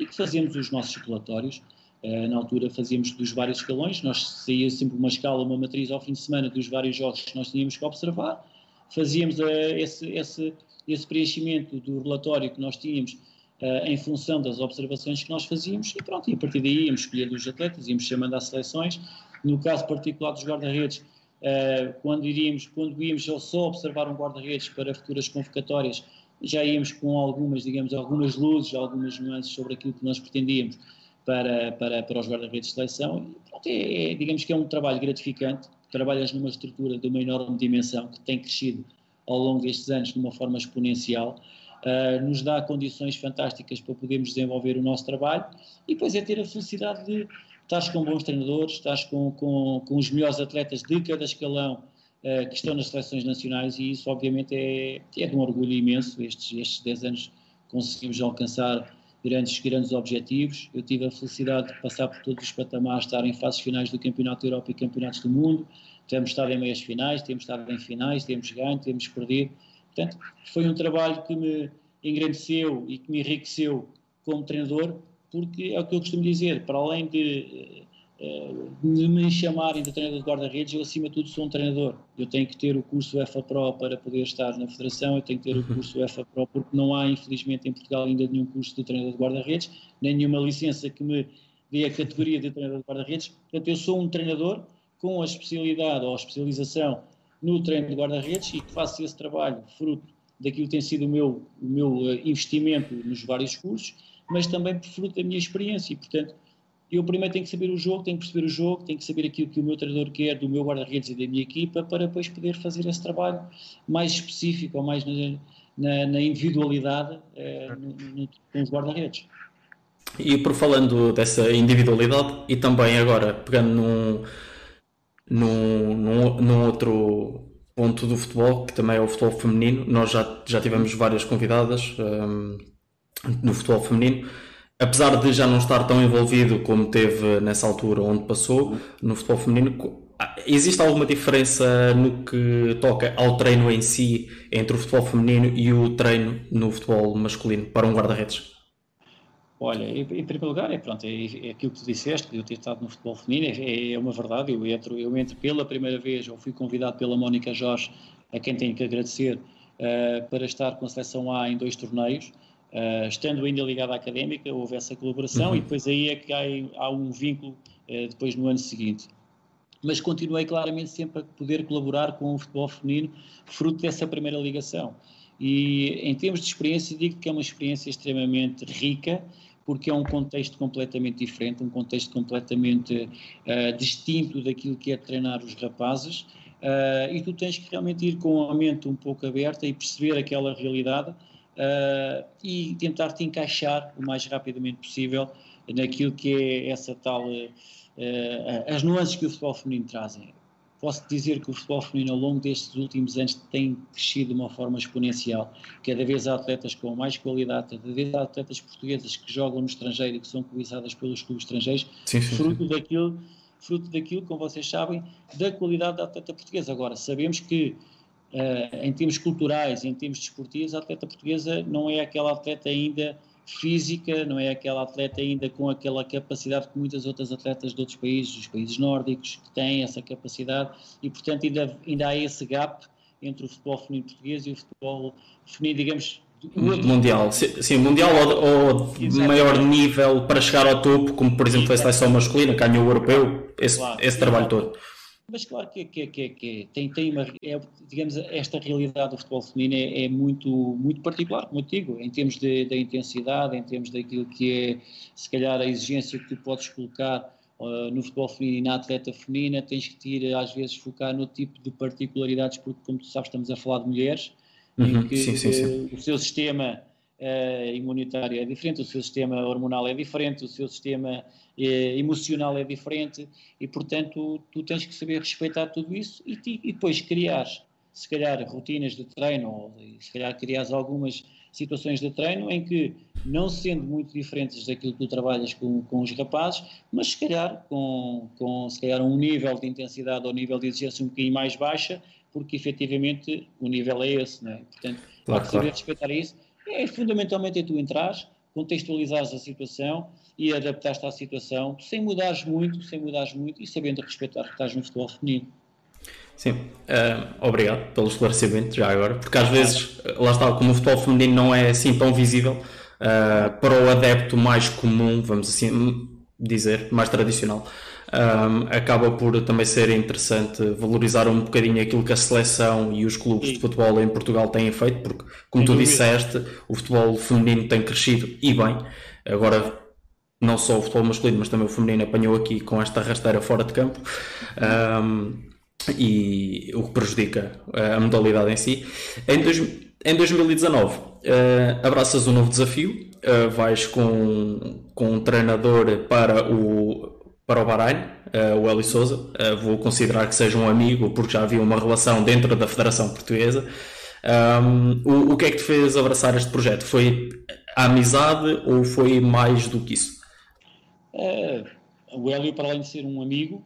e que fazemos os nossos relatórios. Uh, na altura fazíamos dos vários escalões, nós saía sempre uma escala, uma matriz ao fim de semana dos vários jogos que nós tínhamos que observar, fazíamos uh, esse, esse, esse preenchimento do relatório que nós tínhamos uh, em função das observações que nós fazíamos e pronto, e a partir daí íamos escolher os atletas, íamos chamando às seleções. No caso particular dos guarda-redes, uh, quando iríamos, quando íamos só observar um guarda-redes para futuras convocatórias, já íamos com algumas, digamos, algumas luzes, algumas nuances sobre aquilo que nós pretendíamos para, para, para os guarda-redes de seleção. E, pronto, é, é, digamos que é um trabalho gratificante, trabalhas numa estrutura de uma enorme dimensão que tem crescido ao longo destes anos de uma forma exponencial uh, nos dá condições fantásticas para podermos desenvolver o nosso trabalho e depois é ter a felicidade de estar com bons treinadores, estar com, com, com os melhores atletas de cada escalão uh, que estão nas seleções nacionais e isso obviamente é, é de um orgulho imenso, estes, estes 10 anos conseguimos alcançar grandes, grandes objetivos. Eu tive a felicidade de passar por todos os patamares, estar em fases finais do Campeonato da Europa e Campeonatos do Mundo. Temos estado em meias finais, temos estado em finais, temos ganho, temos perdido. Portanto, foi um trabalho que me engrandeceu e que me enriqueceu como treinador, porque é o que eu costumo dizer, para além de, de me chamarem de treinador de guarda-redes, eu acima de tudo sou um treinador. Eu tenho que ter o curso UEFA Pro para poder estar na federação, eu tenho que ter o uhum. curso UEFA Pro porque não há, infelizmente, em Portugal ainda nenhum curso de treinador de guarda-redes, nem nenhuma licença que me dê a categoria de treinador de guarda-redes. Portanto, eu sou um treinador com a especialidade ou a especialização no treino de guarda-redes e que faço esse trabalho fruto daquilo que tem sido o meu, o meu eh, investimento nos vários cursos, mas também fruto da minha experiência e, portanto, eu primeiro tenho que saber o jogo, tenho que perceber o jogo, tenho que saber aquilo que o meu treinador quer do meu guarda-redes e da minha equipa para depois poder fazer esse trabalho mais específico ou mais na, na, na individualidade eh, com os guarda-redes. E por falando dessa individualidade e também agora pegando num, num, num, num outro ponto do futebol, que também é o futebol feminino, nós já, já tivemos várias convidadas um, no futebol feminino apesar de já não estar tão envolvido como teve nessa altura onde passou no futebol feminino, existe alguma diferença no que toca ao treino em si entre o futebol feminino e o treino no futebol masculino para um guarda-redes? Olha, em, primeiro lugar, é, pronto, é, é, aquilo que tu disseste, que eu ter estado no futebol feminino, é, é, uma verdade. Eu entro, eu entro pela primeira vez, ou fui convidado pela Mónica Jorge, a quem tenho que agradecer, uh, para estar com a seleção A em dois torneios. Uh, estando ainda ligado à académica, houve essa colaboração uhum. e depois aí é que há, há um vínculo uh, depois no ano seguinte. Mas continuei claramente sempre a poder colaborar com o futebol feminino, fruto dessa primeira ligação. E em termos de experiência, digo que é uma experiência extremamente rica, porque é um contexto completamente diferente, um contexto completamente uh, distinto daquilo que é treinar os rapazes, uh, e tu tens que realmente ir com a mente um pouco aberta e perceber aquela realidade uh, e tentar te encaixar o mais rapidamente possível naquilo que é essa tal. As nuances que o futebol feminino trazem. Posso dizer que o futebol feminino ao longo destes últimos anos tem crescido de uma forma exponencial. Cada vez há atletas com mais qualidade, cada vez há atletas portuguesas que jogam no estrangeiro e que são cobiçadas pelos clubes estrangeiros, sim, sim, fruto sim. daquilo fruto daquilo, como vocês sabem, da qualidade da atleta portuguesa. Agora, sabemos que uh, em termos culturais, em termos desportivos, a atleta portuguesa não é aquela atleta ainda física, não é aquela atleta ainda com aquela capacidade que muitas outras atletas de outros países, dos países nórdicos, que têm essa capacidade e, portanto, ainda, ainda há esse gap entre o futebol feminino português e o futebol feminino, digamos, mundial. Sim, mundial ou, ou maior nível para chegar ao topo, como por exemplo a seleção masculina, ganhou o europeu, esse, claro, esse trabalho todo. Mas claro que, que, que, que tem, tem uma, é, digamos, esta realidade do futebol feminino é, é, muito, muito particular, como eu digo, em termos de, da intensidade, em termos daquilo que é, se calhar, a exigência que tu podes colocar uh, no futebol feminino e na atleta feminina, tens que te ir, às vezes, focar no tipo de particularidades, porque, como tu sabes, estamos a falar de mulheres, uhum, em que sim, sim, sim. o seu sistema uh, imunitário é diferente, o seu sistema hormonal é diferente, o seu sistema eh, emocional é diferente e, portanto, tu tens que saber respeitar tudo isso e, e depois criar, se calhar, rotinas de treino ou se calhar criar algumas situações de treino em que, não sendo muito diferentes daquilo que tu trabalhas com, com os rapazes, mas se calhar com, com se calhar um nível de intensidade ou nível de exigência um bocadinho mais baixa, porque efetivamente o nível é esse, não é? Portanto, claro, saber claro. respeitar isso é fundamentalmente é tu entrares, contextualizares a situação e adaptar-te à situação sem mudares muito, sem mudares muito e sabendo respeitar que estás no futebol feminino. Sim, uh, obrigado pelo esclarecimento já agora, porque às vezes, lá está, como o futebol feminino não é assim tão visível, uh, para o adepto mais comum, vamos assim dizer, mais tradicional, um, acaba por também ser interessante valorizar um bocadinho aquilo que a seleção e os clubes de futebol em Portugal têm feito, porque, como tu disseste, o futebol feminino tem crescido e bem. Agora, não só o futebol masculino, mas também o feminino apanhou aqui com esta rasteira fora de campo. Um, e o que prejudica a modalidade em si. Em, dois, em 2019 uh, ah, abraças um novo desafio, uh, vais com, com um treinador para o para o Bahrein, uh, o Eli Souza. Uh, vou considerar que seja um amigo, porque já havia uma relação dentro da Federação Portuguesa. Um, o, o que é que te fez abraçar este projeto? Foi a amizade ou foi mais do que isso? Uh, o Hélio, para além de ser um amigo,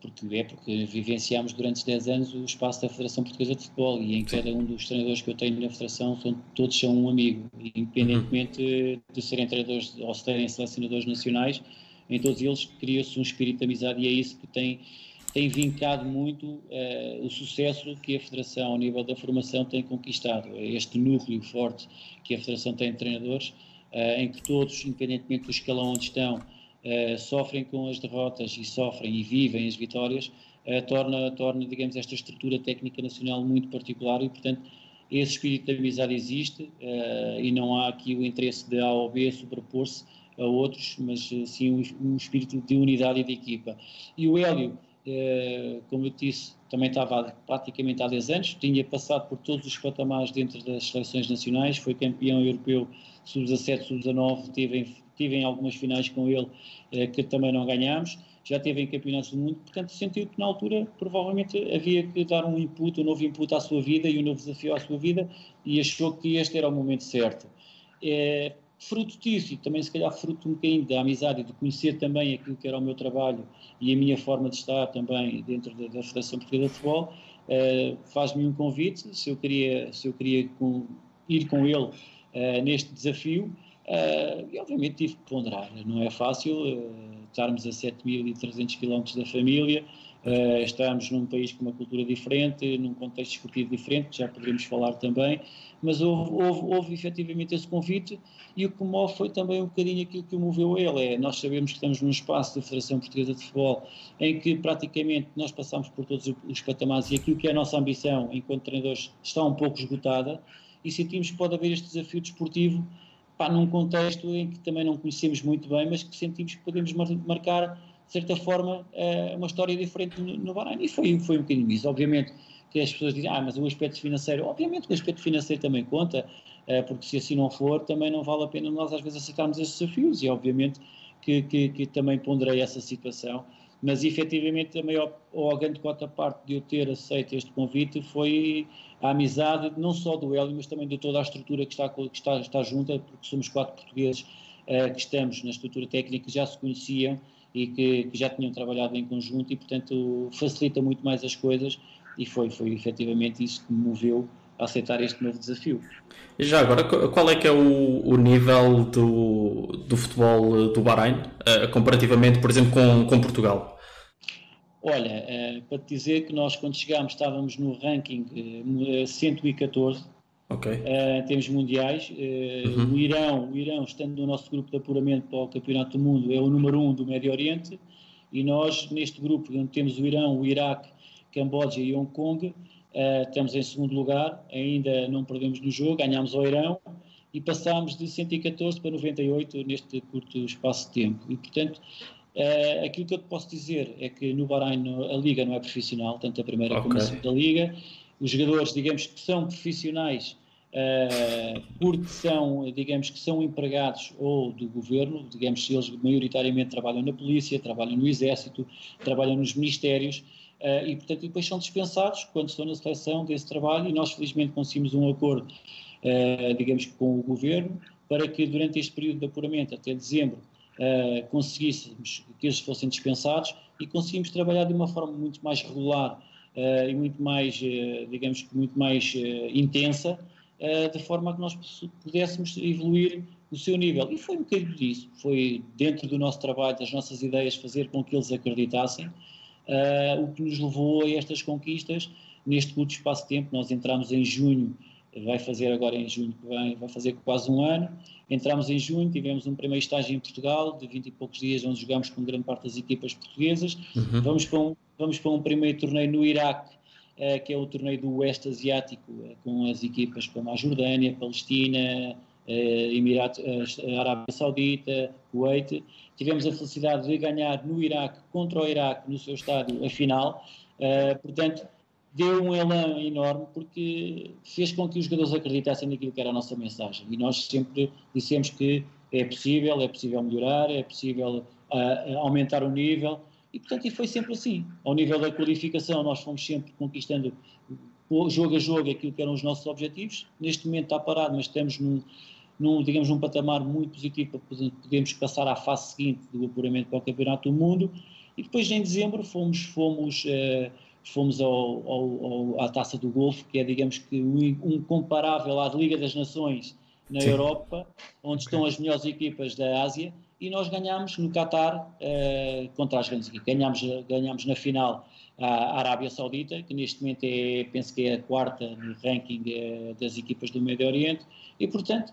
porque é porque vivenciámos durante 10 anos o espaço da Federação Portuguesa de Futebol e em cada um dos treinadores que eu tenho na Federação são, todos são um amigo, independentemente uhum. de serem treinadores ou serem selecionadores nacionais, em todos eles cria-se um espírito de amizade e é isso que tem, tem vincado muito uh, o sucesso que a Federação, ao nível da formação, tem conquistado. É este núcleo forte que a Federação tem de treinadores, uh, em que todos, independentemente do escalão onde estão, uh, sofrem com as derrotas e sofrem e vivem as vitórias, torna, torna, digamos, esta estrutura técnica nacional muito particular e, portanto, esse espírito de amizade existe e não há aqui o interesse de A ou B sobrepor-se a outros, mas sim um, um espírito de unidade e de equipa. E o Hélio, eh, como eu disse, também estava praticamente há 10 anos, tinha passado por todos os patamares dentro das seleções nacionais, foi campeão europeu sub-17, sub-19, tive, tive em algumas finais com ele eh, que também não ganhámos, já teve em campeonatos do mundo, portanto sentiu que na altura provavelmente havia que dar um input, um novo input à sua vida e um novo desafio à sua vida e achou que este era o momento certo. É, fruto disso e também se calhar fruto um bocadinho da amizade e de conhecer também aquilo que era o meu trabalho e a minha forma de estar também dentro da, da Federação Portuguesa de Futebol, uh, faz-me um convite se eu queria, se eu queria com, ir com ele uh, neste desafio uh, e obviamente tive que ponderar, não é fácil estarmos a 7.300 km da família, Uh, estamos num país com uma cultura diferente, num contexto esportivo diferente, já poderíamos falar também, mas houve, houve, houve efetivamente esse convite e o que move foi também um bocadinho aquilo que o moveu ele. É, nós sabemos que estamos num espaço da Federação Portuguesa de Futebol em que praticamente nós passamos por todos os patamares e aquilo que é a nossa ambição enquanto treinadores está um pouco esgotada e sentimos que pode haver este desafio desportivo pá, num contexto em que também não conhecemos muito bem, mas que sentimos que podemos marcar de certa forma, é uma história diferente no Bahrein. E foi, foi um bocadinho isso. Obviamente que as pessoas dizem, ah, mas o aspecto financeiro, obviamente que o aspecto financeiro também conta, é, porque se assim não for, também não vale a pena nós às vezes aceitarmos esses desafios. E obviamente que, que, que também ponderei essa situação. Mas efetivamente a maior, ou a grande quarta parte de eu ter aceito este convite foi a amizade, não só do Hélio, mas também de toda a estrutura que está, que está, está junta, porque somos quatro portugueses é, que estamos na estrutura técnica, já se conheciam e que, que, já tinham trabalhado em conjunto e, portanto, facilita muito mais as coisas e foi, foi efetivamente isso que me moveu a aceitar este novo desafio. E já agora, qual é que é o, o nível do, do futebol do Bahrein, uh, comparativamente, por exemplo, com, com Portugal? Olha, uh, para te dizer que nós quando chegámos estávamos no ranking uh, 114 Okay. Uh, em termos mundiais, uh, uhum. o Irão, o Irão, estando no nosso grupo de apuramento para o Campeonato do Mundo, é o número um do Médio Oriente, e nós, neste grupo, onde temos o Irão, o Iraque, Camboja e Hong Kong, uh, estamos em segundo lugar, ainda não perdemos no jogo, ganhámos ao Irão e passámos de 114 para 98 neste curto espaço de tempo. E, portanto, Uh, aquilo que eu te posso dizer é que no Bahrein a liga não é profissional, tanto a primeira okay. como a segunda liga. Os jogadores, digamos que são profissionais, porque são, digamos que são empregados ou do governo, digamos que eles maioritariamente trabalham na polícia, trabalham no exército, trabalham nos ministérios uh, e, portanto, depois são dispensados quando estão na seleção desse trabalho e nós, felizmente, conseguimos um acordo, uh, digamos que com o governo, para que durante este período de apuramento, até dezembro, conseguíssemos que eles fossem dispensados e conseguimos trabalhar de uma forma muito mais regular e muito mais, digamos que muito mais intensa, de forma a que nós pudéssemos evoluir o seu nível. E foi um bocadinho disso, foi dentro do nosso trabalho, das nossas ideias, fazer com que eles acreditassem, uh, o que nos levou a estas conquistas neste curto espaço de tempo. Nós entramos em junho, vai fazer agora em junho que vem, vai fazer quase um ano. Entramos em junho, tivemos um primeiro estágio em Portugal, de 20 e poucos dias, onde jogámos com grande parte das equipas portuguesas. Uhum. Vamos, para um, vamos para um primeiro torneio no Iraque, eh, que é o torneio do Oeste Asiático, eh, com as equipas como a Jordânia, Palestina, eh, Emirato, Arábia Saudita, Kuwait. Tivemos a felicidade de ganhar no Iraque, contra o Iraque, no seu estádio, a final. portanto, deu um elan enorme porque fez com que os jogadores acreditassem naquilo que era a nossa mensagem. E nós sempre dissemos que é possível, é possível melhorar, é possível aumentar o nível e, portanto, e foi sempre assim. Ao nível da qualificação, nós fomos sempre conquistando jogo a jogo aquilo que eram os nossos objetivos. Neste momento está parado, mas estamos num, num digamos, num patamar muito positivo para podermos passar à fase seguinte do apuramento para o Campeonato do Mundo. E depois, em dezembro, fomos, fomos, eh, fomos ao, ao, ao, à Taça do Golfo, que é, digamos que, um comparável à Liga das Nações na Sim. Europa, onde okay. estão as melhores equipas da Ásia e nós ganhámos no Qatar uh, contra as grandes equipes. Ganhámos, ganhámos na final a Arábia Saudita, que neste momento é, penso que é a quarta no ranking uh, das equipas do Médio Oriente, e portanto,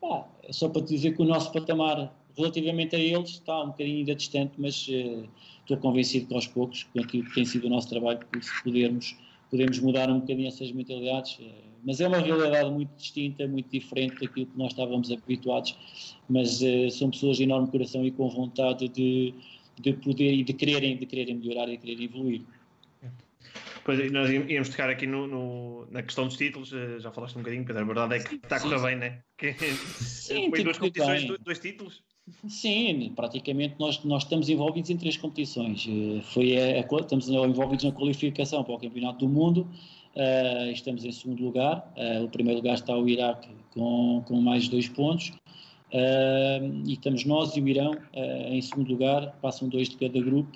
pá, é só para te dizer que o nosso patamar relativamente a eles está um bocadinho ainda distante, mas uh, estou convencido que aos poucos, com aquilo que tem sido o nosso trabalho, que se pudermos, podemos mudar um bocadinho essas mentalidades, mas é uma realidade muito distinta, muito diferente daquilo que nós estávamos habituados, mas uh, são pessoas de enorme coração e com vontade de, de poder e de quererem, de quererem melhorar e de quererem evoluir. Pois, nós íamos tocar aqui no, no, na questão dos títulos, eh, já falaste um bocadinho, Pedro, a verdade é que está a correr bem, né? Que, [laughs] Sim, foi duas competições, bem. dois títulos. Sim, praticamente nós, nós estamos envolvidos em três competições. Eh, foi a, a, estamos envolvidos na qualificação para o Campeonato do Mundo, uh, estamos em segundo lugar. Uh, o primeiro lugar está o Iraque com, com mais dois pontos. Uh, e estamos nós e o Irão em segundo lugar, passam dois de cada grupo.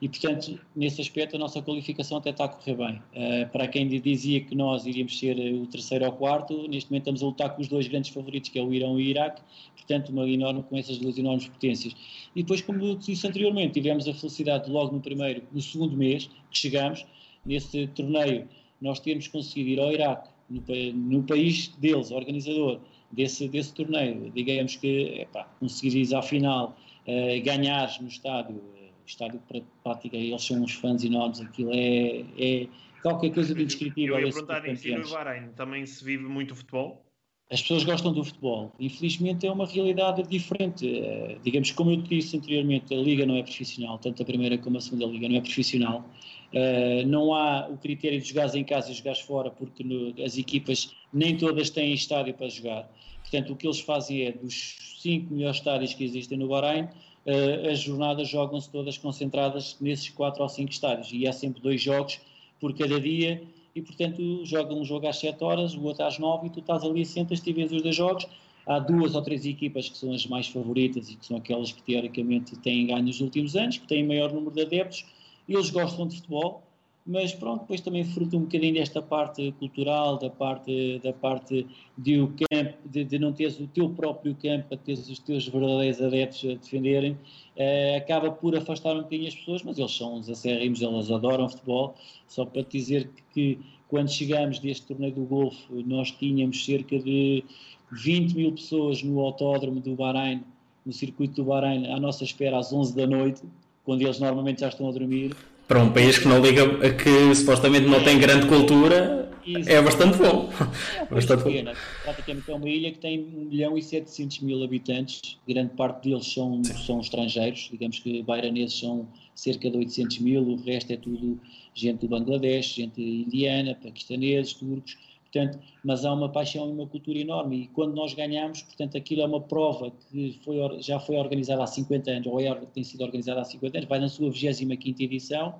E, portanto, nesse aspecto, a nossa qualificação até está a correr bem. para quem dizia que nós iríamos ser o terceiro ou quarto, neste momento estamos a lutar com os dois grandes favoritos, que é o Irão e o Iraque, portanto, uma enorme, com essas duas enormes potências. E depois, como disse anteriormente, tivemos a felicidade logo no primeiro, no segundo mês que chegamos, nesse torneio, nós temos conseguido ir ao Iraque, no, no país deles, organizador desse, desse torneio, digamos que epá, conseguires à final uh, ganhares no estádio, uh, estádio para prática, eles são uns fãs enormes, aquilo é, é qualquer coisa de indescritível. Eu ia perguntar isso, e no Bahrein também se vive muito futebol? As pessoas gostam do futebol. Infelizmente é uma realidade diferente. Uh, digamos, como eu disse anteriormente, a Liga não é profissional, tanto a primeira como a segunda Liga não é profissional. Uh, não há o critério de jogares em casa e jogares fora, porque no, as equipas nem todas têm estádio para jogar. Portanto, o que eles fazem é, dos cinco melhores estádios que existem no Bahrein, uh, as jornadas jogam-se todas concentradas nesses quatro ou cinco estádios. E há sempre dois jogos por cada dia e portanto joga um jogo às 7 horas, o outro às 9 e tu estás ali, sentas-te e vês os dois jogos. Há duas ou três equipas que são as mais favoritas e que são aquelas que teoricamente têm ganho nos últimos anos, que têm maior número de adeptos, eles gostam de futebol, mas pronto, depois também fruta um bocadinho desta parte cultural, da parte, da parte de, o campo, de, de não teres o teu próprio campo, a teres os teus verdadeiros adeptos a defenderem, uh, acaba por afastar um bocadinho as pessoas, mas eles são os acérrimos, eles adoram futebol, só para te dizer que quando chegámos deste torneio do Golfo, nós tínhamos cerca de 20 mil pessoas no autódromo do Bahrein, no circuito do Bahrein, à nossa espera às 11 da noite, quando eles normalmente já estão a dormir para um país que não liga, que supostamente não tem grande cultura, é bastante bom. É [laughs] bastante pequena. Bom. Praticamente é uma ilha que tem 1 milhão e 700 mil habitantes, grande parte deles são, são estrangeiros, digamos que baianeses são cerca de 800 mil, o resto é tudo gente do Bangladesh, gente indiana, paquistaneses, turcos, Portanto, mas há uma paixão e uma cultura enorme. E quando nós ganhamos, portanto, aquilo é uma prova que foi, já foi organizada há 50 anos, ou é, tem sido organizada há 50 anos, vai na sua 25 edição,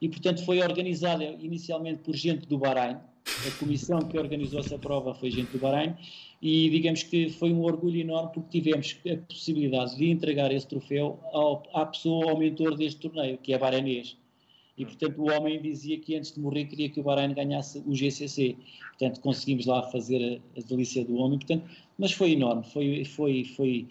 e portanto foi organizada inicialmente por gente do Bahrein. A comissão que organizou essa prova foi gente do Bahrein, e digamos que foi um orgulho enorme porque tivemos a possibilidade de entregar esse troféu ao, à pessoa, ao mentor deste torneio, que é baranês e portanto o homem dizia que antes de morrer queria que o Bahrein ganhasse o GCC. Portanto conseguimos lá fazer a, a delícia do homem, portanto, mas foi enorme, foi, foi, foi,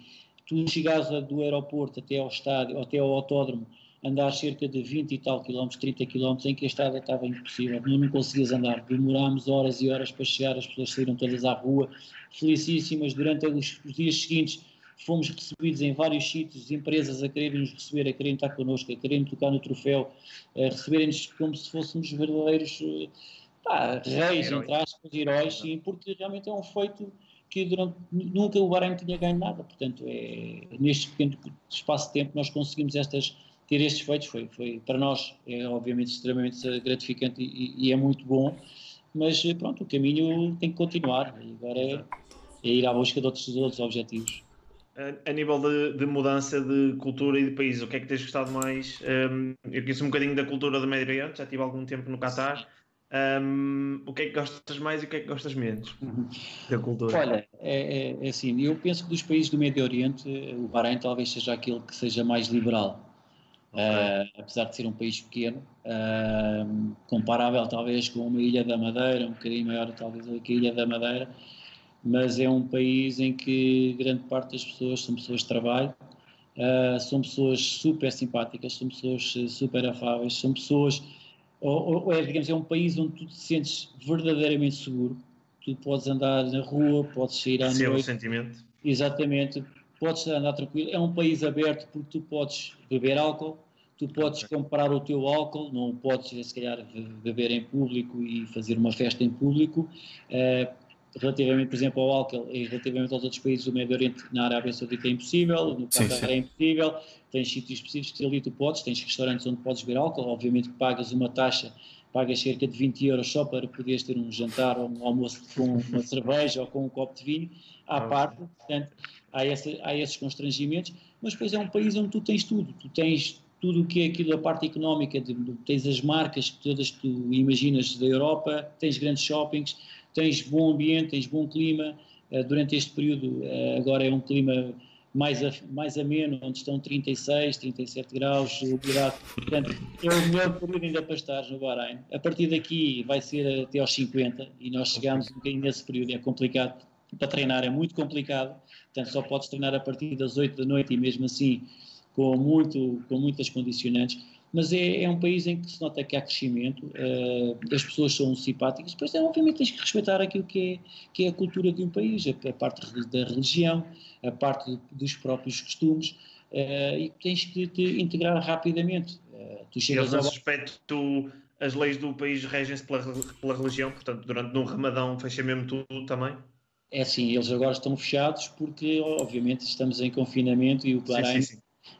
tu chegares do aeroporto até ao estádio, até ao autódromo, andar cerca de 20 e tal quilómetros, 30 quilómetros, em que a estrada estava impossível, não, não conseguias andar, demorámos horas e horas para chegar, as pessoas saíram todas à rua, felicíssimas, durante os, dias seguintes fomos recebidos em vários sítios, empresas a quererem nos receber, a quererem estar connosco, a quererem tocar no troféu, a receberem-nos como se fôssemos verdadeiros eh, pá, reis, entre aspas, heróis, sim, porque realmente é um feito que durante, nunca o Bahrein tinha ganho nada, portanto, é, neste pequeno espaço de tempo nós conseguimos estas, ter estes feitos, foi, foi para nós, é obviamente extremamente gratificante e, e é muito bom, mas pronto, o caminho tem que continuar, e agora é, é ir à busca de outros, de outros objetivos a, a nível de, de, mudança de cultura e de país, o que é que tens gostado mais? Um, eu conheço um bocadinho da cultura do Médio Oriente, já tive algum tempo no Qatar. Um, o que é que gostas mais e o que é que gostas menos da cultura? Olha, é, é, é, assim, eu penso que dos países do Médio Oriente, o Bahrein talvez seja aquele que seja mais liberal. Okay. Uh, apesar de ser um país pequeno, uh, comparável talvez com uma Ilha da Madeira, um bocadinho maior talvez do que a Ilha da Madeira, mas é um país em que grande parte das pessoas são pessoas de trabalho Uh, são pessoas super simpáticas, são pessoas super afáveis, são pessoas, ou, ou é, digamos, é um país onde tu te sentes verdadeiramente seguro, tu podes andar na rua, podes sair à Esse noite. o sentimento. Exatamente, podes andar tranquilo. É um país aberto porque tu podes beber álcool, tu podes comprar o teu álcool, não podes, se calhar, beber em público e fazer uma festa em público. Uh, relativamente, por exemplo, ao álcool e relativamente aos outros países do Médio Oriente, na Arábia Saudita é impossível, no Qatar é impossível, tens sítios específicos que ali tu podes, tens restaurantes onde podes beber álcool, obviamente que pagas uma taxa, pagas cerca de 20 euros só para poderes ter um jantar ou um almoço com uma [laughs] cerveja ou com um copo de vinho, à parte, portanto, há, essa, há esses constrangimentos, mas depois é um país onde tu tens tudo, tu tens tudo o que é aquilo, a parte económica, de, de, tens as marcas que todas tu imaginas da Europa, tens grandes shoppings, tens bom ambiente, tens bom clima. Uh, durante este período, uh, agora é um clima mais, a, mais ameno, onde estão 36, 37 graus, umidade. Portanto, é o melhor período ainda para estar no Bahrein. A partir daqui vai ser até aos 50 e nós chegamos um bocadinho nesse período. É complicado para treinar, é muito complicado. Portanto, só podes treinar a partir das 8 da noite e mesmo assim com, muito, com muitas condicionantes mas é, é, um país em que se nota que há crescimento, uh, as pessoas são simpáticas, depois é, obviamente tens que respeitar aquilo que é, que é a cultura de um país, a, a parte da religião, a parte dos próprios costumes, uh, e tens que te integrar rapidamente. Uh, tu chegas e ao... aspecto, as leis do país regem-se pela, pela religião, portanto, durante um ramadão fecha mesmo tudo também? É assim, eles agora estão fechados porque, obviamente, estamos em confinamento e o Bahrein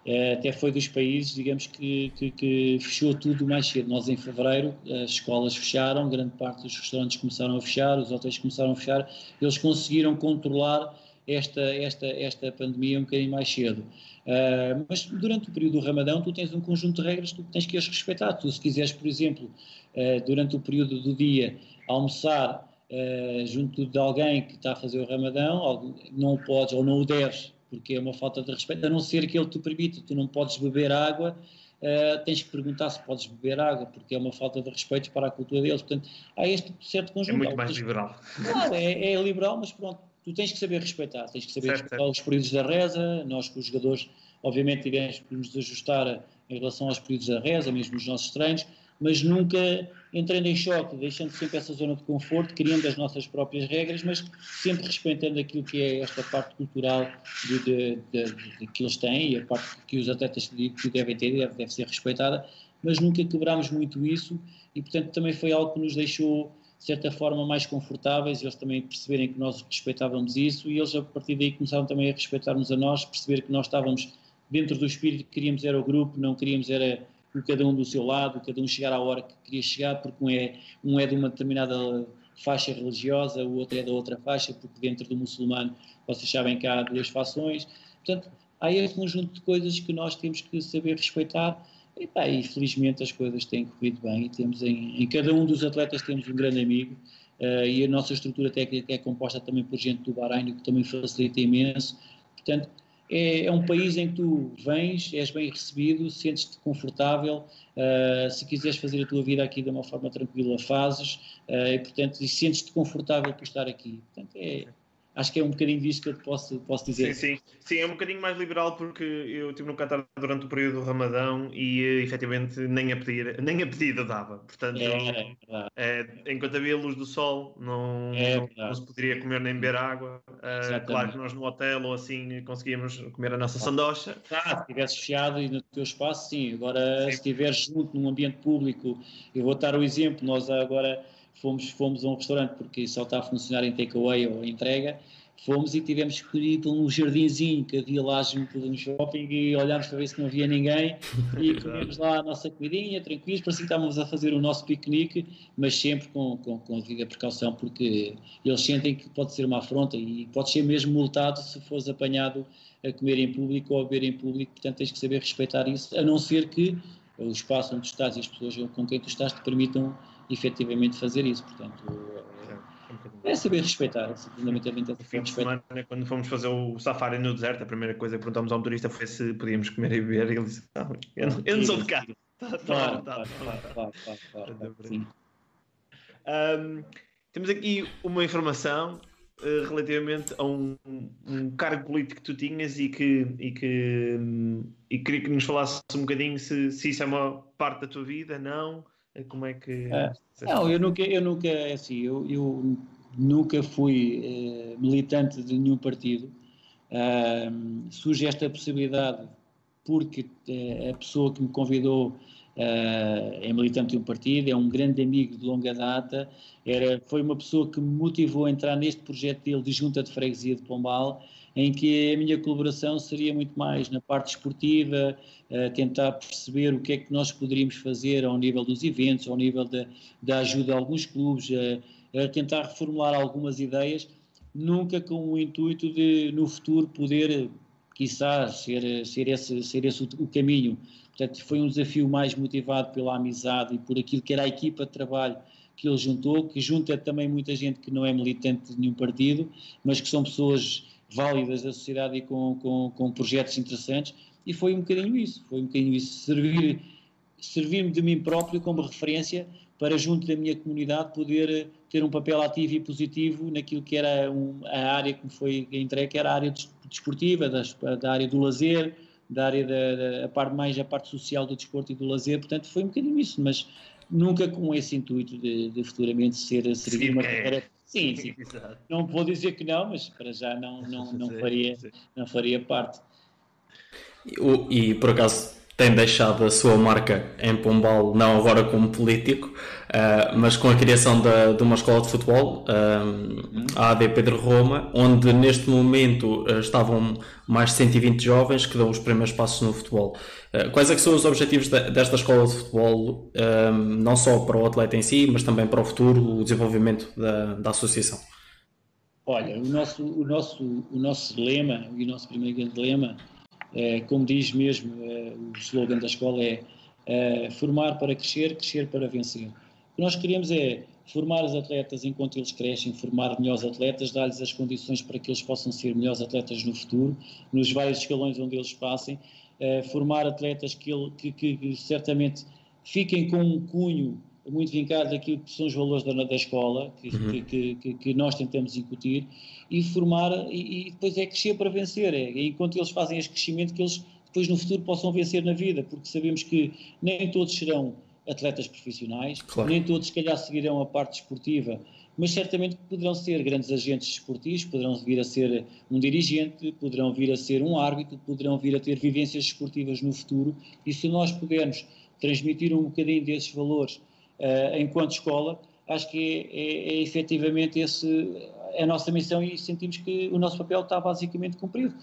é, até foi dos países, digamos, que, que, que, fechou tudo mais cedo. Nós, em fevereiro, as escolas fecharam, grande parte dos restaurantes começaram a fechar, os hotéis começaram a fechar. Eles conseguiram controlar esta, esta, esta pandemia um bocadinho mais cedo. Uh, mas durante o período do Ramadão, tu tens um conjunto de regras que tens que as respeitar. Tu, se quiseres, por exemplo, uh, durante o período do dia, almoçar uh, junto de alguém que está a fazer o Ramadão, não o podes ou não o deves porque é uma falta de respeito, a não ser que ele te permita, tu não podes beber água, uh, tens que perguntar se podes beber água, porque é uma falta de respeito para a cultura deles, portanto, há este certo conjunto. É muito mais liberal. Claro, é, é, liberal, mas pronto, tu tens que saber respeitar, tens que saber certo, respeitar certo. os períodos da reza, nós com os jogadores, obviamente tivemos que nos ajustar em relação aos períodos da reza, mesmo os nossos treinos, mas nunca entrando em choque, deixando sempre essa zona de conforto, criando as nossas próprias regras, mas sempre respeitando aquilo que é esta parte cultural de, de, de, que eles têm e a parte que os atletas que devem ter deve, deve ser respeitada, mas nunca quebramos muito isso e, portanto, também foi algo que nos deixou de certa forma mais confortáveis, eles também perceberem que nós respeitávamos isso e eles a partir daí começaram também a respeitar-nos a nós, perceber que nós estávamos dentro do espírito que queríamos era o grupo, não queríamos era cada um do seu lado, cada um chegar à hora que queria chegar, porque um é, um é de uma determinada faixa religiosa, o outro é da outra faixa, porque dentro do muçulmano vocês sabem que há duas fações. Portanto, há esse conjunto de coisas que nós temos que saber respeitar. E, pá, e felizmente as coisas têm corrido bem e temos em, em cada um dos atletas temos um grande amigo uh, e a nossa estrutura técnica é composta também por gente do Bahrein, o que também facilita imenso. Portanto, é, é, um país em que tu vens, és bem recebido, sentes-te confortável, uh, se quiseres fazer a tua vida aqui de uma forma tranquila, fazes, uh, e portanto, e sentes-te confortável por estar aqui. Portanto, é, acho que é um bocadinho disso que eu te posso, posso dizer. Sim, sim. Sim, é um bocadinho mais liberal porque eu estive no Qatar durante o período do Ramadão e efetivamente nem a, pedir, [laughs] nem a pedida dava. Portanto, é, é, enquanto havia luz do sol, não, é não, não, se poderia comer nem beber água. Uh, claro que nós no hotel ou assim conseguíamos comer a nossa sandocha. Ah, se estivesse fechado e no teu espaço, sim. Agora, sim. se estiveres junto num ambiente público, eu vou dar o exemplo, nós agora fomos, fomos a um restaurante porque só está a funcionar em takeaway ou entrega, fomos e tivemos para um jardinzinho que havia lá junto no shopping e olhámos para ver se não havia ninguém. E [laughs] comemos lá a nossa comidinha, tranquilos, parecia que estávamos a fazer o nosso piquenique, mas sempre com, com, com a devida precaução, porque eles sentem que pode ser uma afronta e pode ser mesmo multado se fores apanhado a comer em público ou a beber em público, portanto tens que saber respeitar isso, a não ser que o espaço onde tu estás e as pessoas com quem tu estás te permitam efetivamente fazer isso. Portanto, é, é saber respeitar, é fundamentalmente é fim de semana, quando fomos fazer o safari no deserto, a primeira coisa que perguntámos ao motorista foi se podíamos comer e beber, e ele disse: Não, eu não, eu não sou de cá. Claro, claro, claro, temos aqui uma informação uh, relativamente a um, um, cargo político que tu tinhas e que, e que um, e queria que nos falasse um bocadinho se, se isso é uma parte da tua vida, não? Como é que. Ah, não, eu nunca, eu nunca, é assim, eu, eu nunca fui uh, militante de nenhum partido. Uh, surge esta possibilidade porque uh, a pessoa que me convidou é militante de um partido, é um grande amigo de longa data, era, foi uma pessoa que me motivou a entrar neste projeto dele de junta de freguesia de Pombal, em que a minha colaboração seria muito mais na parte esportiva, tentar perceber o que é que nós poderíamos fazer ao nível dos eventos, ao nível da, da ajuda a alguns clubes, a tentar reformular algumas ideias, nunca com o intuito de, no futuro, poder, quiçá, ser, ser, esse, ser esse o caminho. Portanto, foi um desafio mais motivado pela amizade e por aquilo que era a equipa de trabalho que ele juntou, que junta também muita gente que não é militante de nenhum partido, mas que são pessoas válidas da sociedade e com, com, com projetos interessantes, e foi um bocadinho isso, foi um bocadinho isso, servir, servir-me de mim próprio como referência para, junto da minha comunidade, poder eh, ter um papel ativo e positivo naquilo que era um, a área que me foi entregue, que era a área desportiva, da, da área do lazer, da área da, da parte mais a parte social do desporto e do lazer, portanto foi um bocadinho isso, mas nunca com esse intuito de, de futuramente ser seguir uma carreira. Sim, [laughs] sim. não vou dizer que não, mas para já não, não, não, [laughs] faria, não faria parte. E, e por acaso tem deixado a sua marca em Pombal, não agora como político, uh, mas com a criação da, de uma escola de futebol, uh, a AD Pedro Roma, onde neste momento uh, estavam mais de 120 jovens que dão os primeiros passos no futebol. quais é são os objetivos de, desta escola de futebol, não só para o atleta em si, mas também para o futuro, o desenvolvimento da, da associação? Olha, o nosso, o, nosso, o nosso lema, o nosso primeiro grande lema, como diz mesmo é, o slogan da escola, é, é, formar para crescer, crescer para vencer. O que nós queremos é formar os atletas enquanto eles crescem, formar melhores atletas, dar-lhes as condições para que eles possam ser melhores atletas no futuro, nos vários escalões onde eles passem, formar atletas que, ele, que, que certamente fiquem com um cunho muito vincado daquilo que são os valores da, da escola, que, uhum. que, que, que, nós tentamos incutir, e formar, e, e, depois é crescer para vencer. É, é enquanto eles fazem esse crescimento, que eles depois no futuro possam vencer na vida, porque sabemos que nem todos serão atletas profissionais, claro. nem todos, se calhar, seguirão a parte esportiva, mas certamente poderão ser grandes agentes esportivos, poderão vir a ser um dirigente, poderão vir a ser um árbitro, poderão vir a ter vivências esportivas no futuro, e se nós pudermos transmitir um bocadinho desses valores uh, enquanto escola, acho que é, é, é efetivamente esse a nossa missão e sentimos que o nosso papel está basicamente cumprido.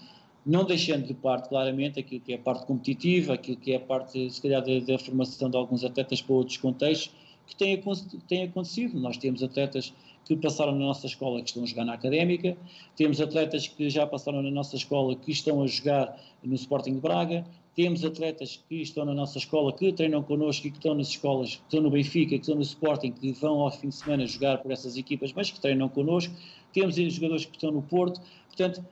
Não deixando de parte, claramente, aquilo que é a parte competitiva, aquilo que é a parte, se calhar, da, da formação de alguns atletas para outros contextos, que tem, tem acontecido. Nós temos atletas que passaram na nossa escola que estão a jogar na académica, temos atletas que já passaram na nossa escola que estão a jogar no Sporting de Braga, temos atletas que estão na nossa escola, que treinam connosco e que estão nas escolas, que estão no Benfica, que estão no Sporting, que vão ao fim de semana jogar por essas equipas, mas que treinam connosco. Temos jogadores que estão no Porto. Portanto,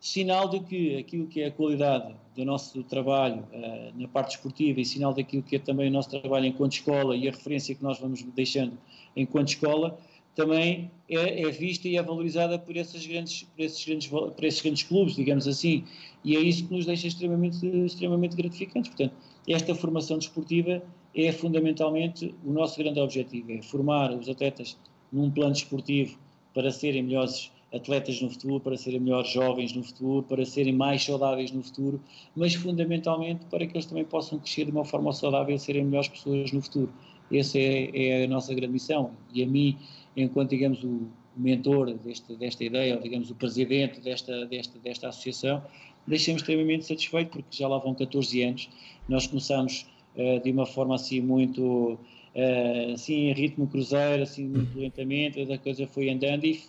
sinal de que aquilo que é a qualidade do nosso trabalho uh, na parte esportiva e sinal daquilo que é também o nosso trabalho enquanto escola e a referência que nós vamos deixando enquanto escola, também é, é, vista e é valorizada por esses, grandes, por, esses grandes, por esses grandes clubes, digamos assim, e é isso que nos deixa extremamente, extremamente gratificantes. Portanto, esta formação desportiva é fundamentalmente o nosso grande objetivo, é formar os atletas num plano desportivo para serem melhores atletas no futuro, para serem melhores jovens no futuro, para serem mais saudáveis no futuro, mas fundamentalmente para que eles também possam crescer de uma forma saudável e serem melhores pessoas no futuro. Essa é, é a nossa grande missão. E a mim, enquanto, digamos, o mentor deste, desta ideia, ou, digamos, o presidente desta, desta, desta associação, deixei-me extremamente satisfeito, porque já lá vão 14 anos. Nós começamos uh, de uma forma assim muito, uh, assim, em ritmo cruzeiro, assim, muito lentamente, a coisa foi andando e,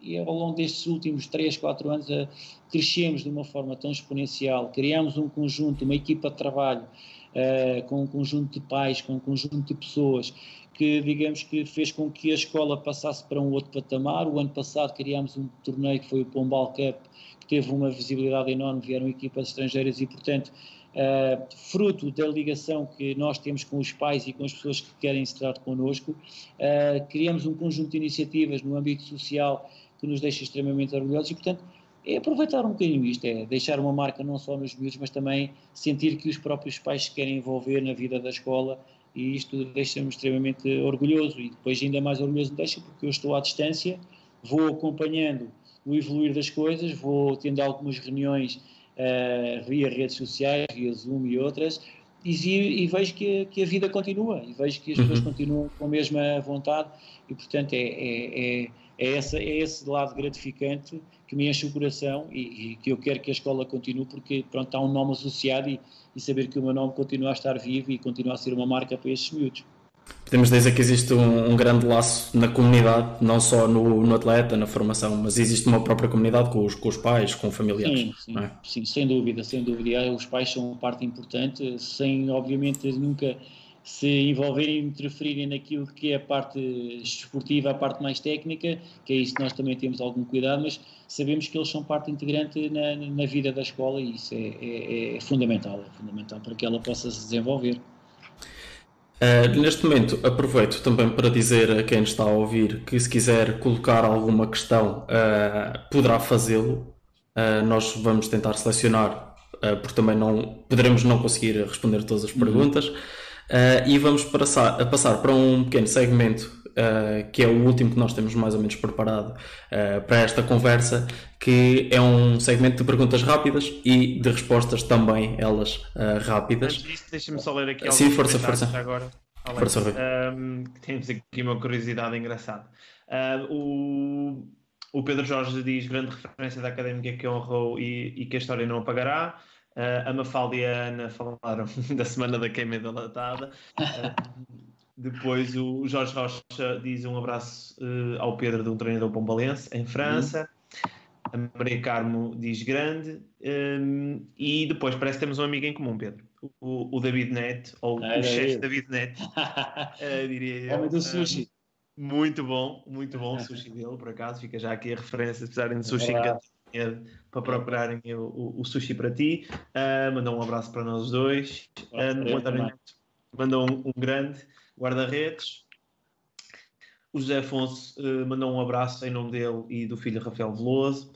e ao longo destes últimos 3, 4 anos uh, crescemos de uma forma tão exponencial, criamos um conjunto, uma equipa de trabalho, uh, com um conjunto de pais, com um conjunto de pessoas que, digamos que fez com que a escola passasse para um outro patamar. O ano passado criámos um torneio que foi o Pombal Cup, que teve uma visibilidade enorme, vieram equipas estrangeiras e, portanto, uh, fruto da ligação que nós temos com os pais e com as pessoas que querem estar connosco, uh, criamos um conjunto de iniciativas no âmbito social que nos deixa extremamente orgulhosos e, portanto, é aproveitar um bocadinho isto, é deixar uma marca não só nos miúdos, mas também sentir que os próprios pais se querem envolver na vida da escola e isto deixa-me extremamente orgulhoso e depois ainda mais orgulhoso me deixa porque eu estou à distância, vou acompanhando o evoluir das coisas, vou tendo algumas reuniões uh, via redes sociais, via Zoom e outras, e, e vejo que, que, a vida continua, e vejo que as pessoas uhum. continuam com a mesma vontade, e portanto é, é, é, é, essa, é esse lado gratificante que me enche o coração e, e, que eu quero que a escola continue, porque pronto, há um nome associado e, e saber que o meu nome continua a estar vivo e continua a ser uma marca para estes miúdos. Podemos dizer que existe um, um, grande laço na comunidade, não só no, no, atleta, na formação, mas existe uma própria comunidade com os, com os pais, com familiares. Sim, sim, é? sim, sem dúvida, sem dúvida. Os pais são uma parte importante, sem obviamente nunca se envolverem e interferirem naquilo que é a parte esportiva, a parte mais técnica, que é isso que nós também temos algum cuidado, mas sabemos que eles são parte integrante na, na vida da escola e isso é, é, é fundamental, é fundamental para que ela possa se desenvolver. Uh, neste momento, aproveito também para dizer a quem está a ouvir que se quiser colocar alguma questão, uh, poderá fazê-lo. Uh, nós vamos tentar selecionar, porque também não poderemos não conseguir responder todas as uhum. perguntas. Uhum. E vamos passar, a passar para um pequeno segmento uh, que é o último que nós temos mais ou menos preparado uh, para esta conversa, que é um segmento de perguntas rápidas e de respostas também, elas uh, rápidas. Antes disso, deixa-me só ler aqui Sim, força, força. agora. Força, um, temos aqui uma curiosidade engraçada. o, o Pedro Jorge diz grande referência da académica que honrou e, e que a história não apagará. Uh, a Mafalda e a Ana falaram [laughs] da semana da queima da latada. Uh, depois o Jorge Rocha diz um abraço uh, ao Pedro de um treinador pombalense em França. Uhum. A Maria Carmo diz grande. Um, e depois parece que temos um amigo em comum, Pedro. O, o David Net, ou é, o chefe David Net, uh, [laughs] diria eu. Homem do sushi. Muito bom, muito bom o sushi dele, por acaso. Fica já aqui a referência, se precisarem de sushi é para procurarem o, o, sushi para ti. Uh, mandou um abraço para nós dois. Uh, mandou um, um grande guarda-redes. O José Afonso uh, mandou um abraço em nome dele e do filho Rafael Veloso.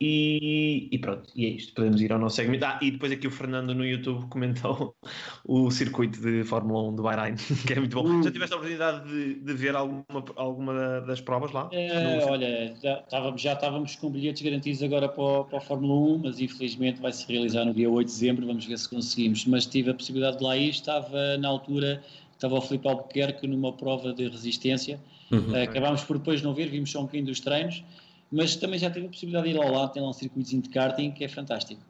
E, e, pronto, e é isto. Podemos ir ao nosso segmento. Ah, e depois aqui o Fernando no YouTube comentou [laughs] o circuito de Fórmula 1 do Bahrein, [laughs] que é muito bom. Uh. Já tiveste a oportunidade de, de ver alguma, alguma das provas lá? É, olha, já estávamos, já estávamos com bilhetes garantidos agora para, para a Fórmula 1, mas infelizmente vai se realizar no dia 8 de dezembro. Vamos ver se conseguimos. Mas tive a possibilidade de lá ir, estava na altura estava o Filipe Albuquerque numa prova de resistência. Uhum. Uh, acabámos por depois não ver, vimos só um bocadinho dos treinos, mas também já tive a possibilidade de ir ao lado, tem lá um circuitozinho de karting que é fantástico.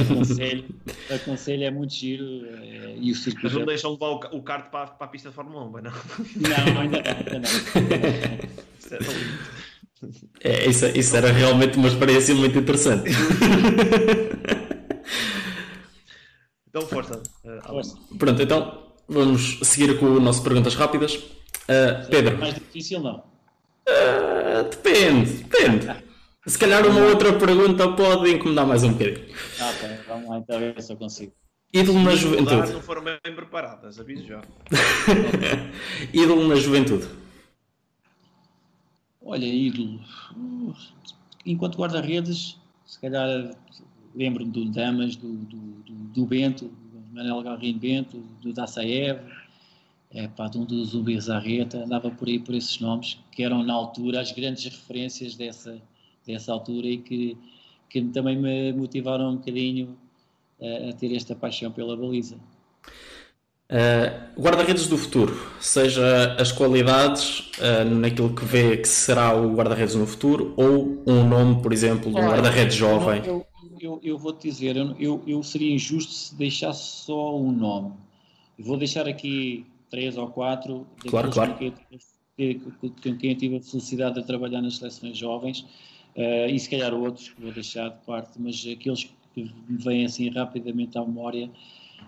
Aconselho, [laughs] aconselho é muito giro é, e o circuito. Mas não é... deixam levar o, o kart para, para a pista de Fórmula 1, não? Não, ainda não, ainda não. [laughs] É, isso, isso era realmente uma experiência muito interessante. então, força. Uh, força. Pronto, então Vamos seguir com o nosso perguntas rápidas. Uh, Pedro. mais difícil não? Uh, depende, depende. Se calhar uma outra pergunta pode incomodar mais um bocadinho. Ok, vamos lá então ver se eu consigo. Ídolo na juventude. não foram bem preparadas, aviso já. [laughs] ídolo na juventude. Olha, ídolo. Enquanto guarda-redes, se calhar lembro-me do Damas, do, do, do, do Bento, Manuel Galrinho Bento, do Dassaev, é, pá, de um do Zumbi Zarreta, andava por aí por esses nomes, que eram na altura as grandes referências dessa, dessa altura e que, que também me motivaram um bocadinho a, a ter esta paixão pela baliza. Uh, guarda-redes do futuro, seja as qualidades uh, naquilo que vê que será o guarda-redes no futuro ou um nome, por exemplo, de um guarda-redes jovem. Eu, eu, eu vou te dizer, eu, eu seria injusto se deixasse só um nome. vou deixar aqui três ou quatro claro, claro. Com, quem, com quem tive a felicidade de trabalhar nas seleções jovens uh, e se calhar outros que vou deixar de parte, mas aqueles que me vêm assim rapidamente à memória,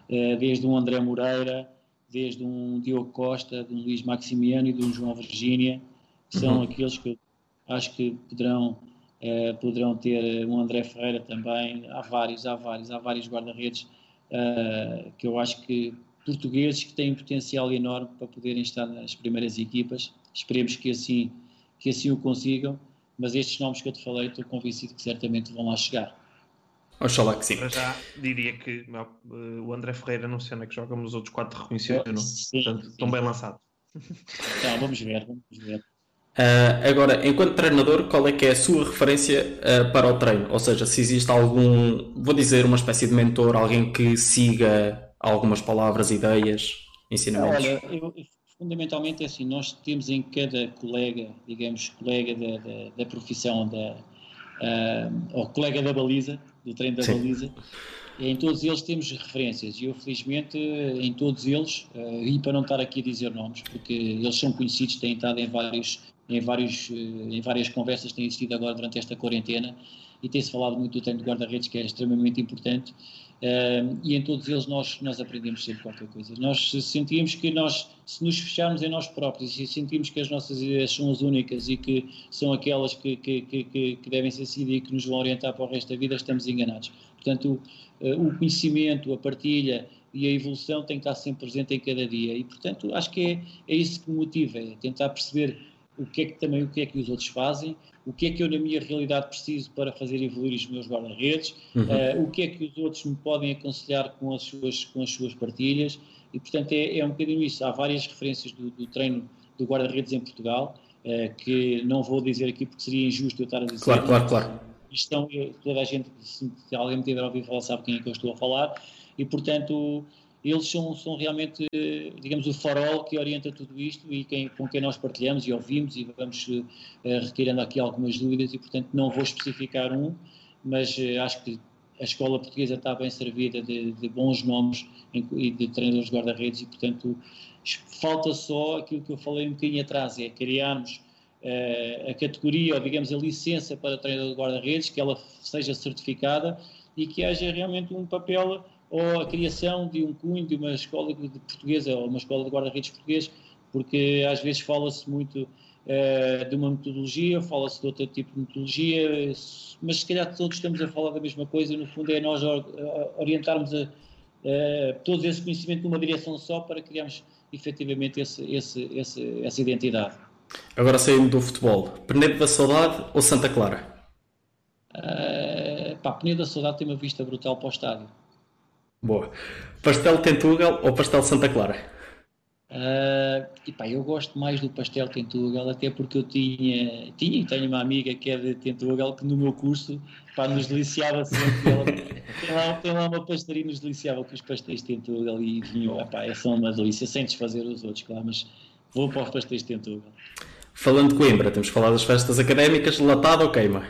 uh, desde um André Moreira, desde um Diogo Costa, de um Luís Maximiano e de um João Virgínia, são uhum. aqueles que acho que poderão Uh, poderão ter um André Ferreira também, há vários, há vários, há vários guarda-redes uh, que eu acho que portugueses que têm potencial enorme para poderem estar nas primeiras equipas. Esperemos que assim, que assim o consigam, mas estes nomes que eu te falei, estou convencido que certamente vão lá chegar. Oxalá que sim. Para já diria que não, uh, o André Ferreira onde é que joga, mas os outros quatro reconheceram. Sim, Portanto, sim. estão bem lançados. [laughs] Então, vamos ver, vamos ver. Ah, agora, enquanto treinador, qual é que é a sua referência ah, para o treino? Ou seja, se existe algum, vou dizer, uma espécie de mentor, alguém que siga algumas palavras, ideias, ensinamentos? Olha, eu, fundamentalmente é assim, nós temos em cada colega, digamos, colega da, da, da profissão, da, ah, ou colega da baliza, do treino da Sim. baliza, em todos eles temos referências e eu felizmente em todos eles, ah, e para não estar aqui a dizer nomes, porque eles são conhecidos, têm estado em vários, em vários, eh, em várias conversas, têm existido agora durante esta quarentena e tem-se falado muito do treino de guarda-redes que é extremamente importante Uh, e em todos eles nós, nós aprendemos sempre qualquer coisa. Nós sentimos que nós, se nos fecharmos em nós próprios e sentimos que as nossas ideias são as únicas e que são aquelas que, que, que, que devem ser seguidas e que nos vão orientar para o resto da vida, estamos enganados. Portanto, uh, o conhecimento, a partilha e a evolução tem que estar sempre presente em cada dia e, portanto, acho que é, é isso que me motiva, é tentar perceber o que é que também o que é que os outros fazem, o que é que eu na minha realidade preciso para fazer evoluir os meus guarda-redes, uhum. uh, o que é que os outros me podem aconselhar com as suas, com as suas partilhas e portanto é, é um bocadinho isso, há várias referências do, do treino do guarda-redes em Portugal uh, que não vou dizer aqui porque seria injusto eu estar a dizer claro, claro, claro. Estão, toda a gente, se alguém me tiver a ouvir falar sabe quem é que eu estou a falar e portanto eles são, são realmente, digamos, o farol que orienta tudo isto e quem, com quem nós partilhamos e ouvimos e vamos uh, retirando aqui algumas dúvidas e, portanto, não vou especificar um, mas uh, acho que a escola portuguesa está bem servida de, de bons nomes e de treinadores de guarda-redes e, portanto, falta só aquilo que eu falei um bocadinho atrás, é criarmos uh, a categoria ou, digamos, a licença para treinador de guarda-redes, que ela seja certificada e que haja realmente um papel ou a criação de um cunho de uma escola de portuguesa ou uma escola de guarda-redes português, porque às vezes fala-se muito uh, de uma metodologia, fala-se de outro tipo de metodologia, mas se calhar todos estamos a falar da mesma coisa, no fundo é nós orientarmos a, a, todo esse conhecimento numa direção só para criarmos efetivamente esse, esse, esse, essa identidade. Agora saindo do futebol, Penedo da Saudade ou Santa Clara? Uh, pá, Penedo da Saudade tem uma vista brutal para o estádio. Boa. Pastel Tentugal ou pastel Santa Clara? Uh, e pá, eu gosto mais do pastel Tentugal, até porque eu tinha, tinha e tenho uma amiga que é de Tentugal que no meu curso pá, nos deliciava sempre. Ela, tem, lá, tem lá uma pastelaria nos deliciava com os pastéis Tentugal e vinham, pá, é só uma delícia, sem desfazer os outros, claro, mas vou para os pastéis Tentugal. Falando de Coimbra, temos falado das festas académicas, latado ou queima?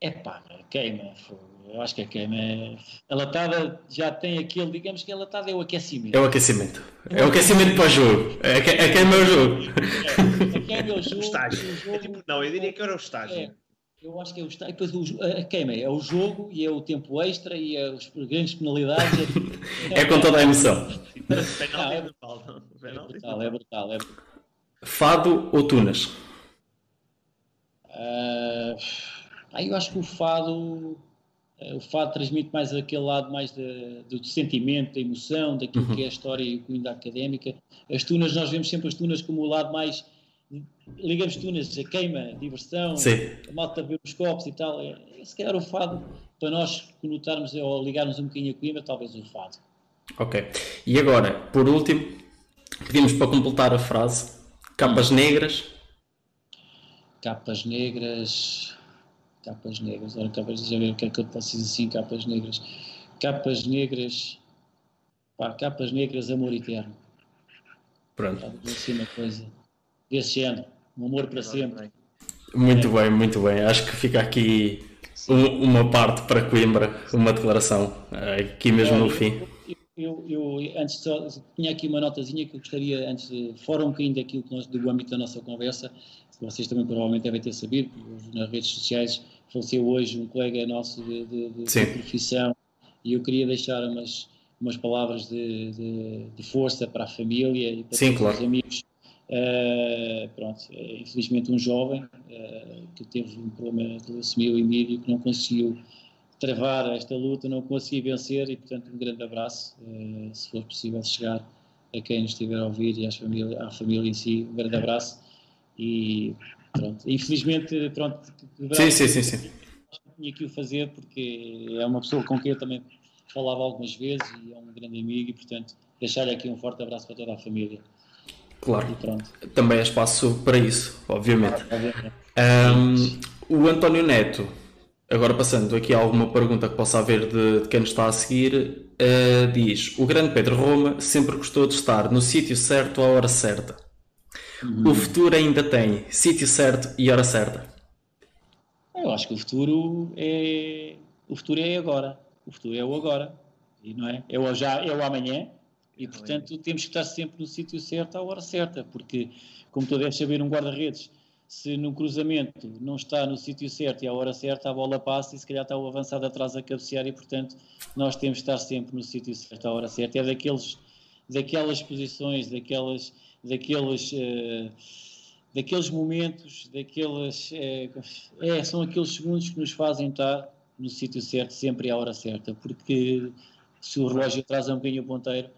É pá, queima, fogo eu acho que a queima é... A latada já tem aquele, digamos que a latada é o aquecimento. É o aquecimento. É o aquecimento para o jogo. Que, a queima é o jogo. É, a queima é o jogo. O estágio. o jogo é tipo, não, eu diria que era o estágio. É, eu acho que é o estágio. Depois o, a queima é o jogo e é o tempo extra e é as grandes penalidades. [laughs] É, com toda a emoção. É brutal. É brutal, é brutal. É brutal. Fado ou Tunas? Uh, eu acho que o Fado o fado transmite mais aquele lado mais de, do sentimento, da emoção, daquilo uhum. que é a história e o cunho da académica. As tunas, nós vemos sempre as tunas como o lado mais. Ligamos tunas a queima, a diversão, Sim. a malta beber os copos e tal. É, se calhar o fado, para nós conotarmos ou ligarmos um bocadinho a Coimbra, talvez o fado. Ok. E agora, por último, pedimos para completar a frase: capas negras. Capas negras capas negras. Ora, capas, deixa eu ver o que é que eu posso dizer assim, capas negras. Capas negras, pá, capas negras, amor eterno. Pronto. Assim uma coisa desse género, um amor para sempre. Muito é. bem, muito bem. Acho que fica aqui um, uma parte para Coimbra, uma declaração, aqui mesmo no fim. Eu, eu, antes só, tinha aqui uma notazinha que eu gostaria, antes de, fora um bocadinho daquilo que nós, do âmbito da nossa conversa, vocês também provavelmente devem ter sabido, nas redes sociais faleceu hoje um colega nosso de, de, de, de profissão e eu queria deixar umas, umas palavras de, de, força para a família e para Sim, claro. os amigos. Uh, pronto, infelizmente um jovem uh, que teve um problema de leucemia e mídia que não conseguiu travar esta luta, não conseguiu vencer e portanto um grande abraço, uh, se for possível chegar a quem nos estiver a ouvir e às família, à família em si, um grande abraço e pronto. Infelizmente, pronto. Sim, sim, sim, sim. Tinha que o fazer porque é uma pessoa com quem eu também falava algumas vezes e é um grande amigo e, portanto, deixar-lhe aqui um forte abraço para toda a família. Claro. Também é espaço para isso, obviamente. Um, o António Neto, agora passando aqui a alguma pergunta que possa haver de, de quem nos está a seguir, uh, diz: O grande Pedro Roma sempre gostou de estar no sítio certo à hora certa. Uhum. O futuro ainda tem sítio certo e hora certa. Eu acho que o futuro é o futuro é agora. O futuro é o agora. E não é? É o já, é o amanhã. E portanto temos que estar sempre no sítio certo à hora certa, porque como tu deves saber, um guarda-redes, se no cruzamento não está no sítio certo e à hora certa, a bola passa e se calhar está o avançado atrás a cabecear e portanto nós temos de estar sempre no sítio certo à hora certa. É daqueles, daquelas posições, daquelas daqueles, uh, daqueles momentos, daqueles, uh, é, são aqueles segundos que nos fazem estar no sítio certo sempre à hora certa, porque se o relógio atrasa um bocadinho o ponteiro,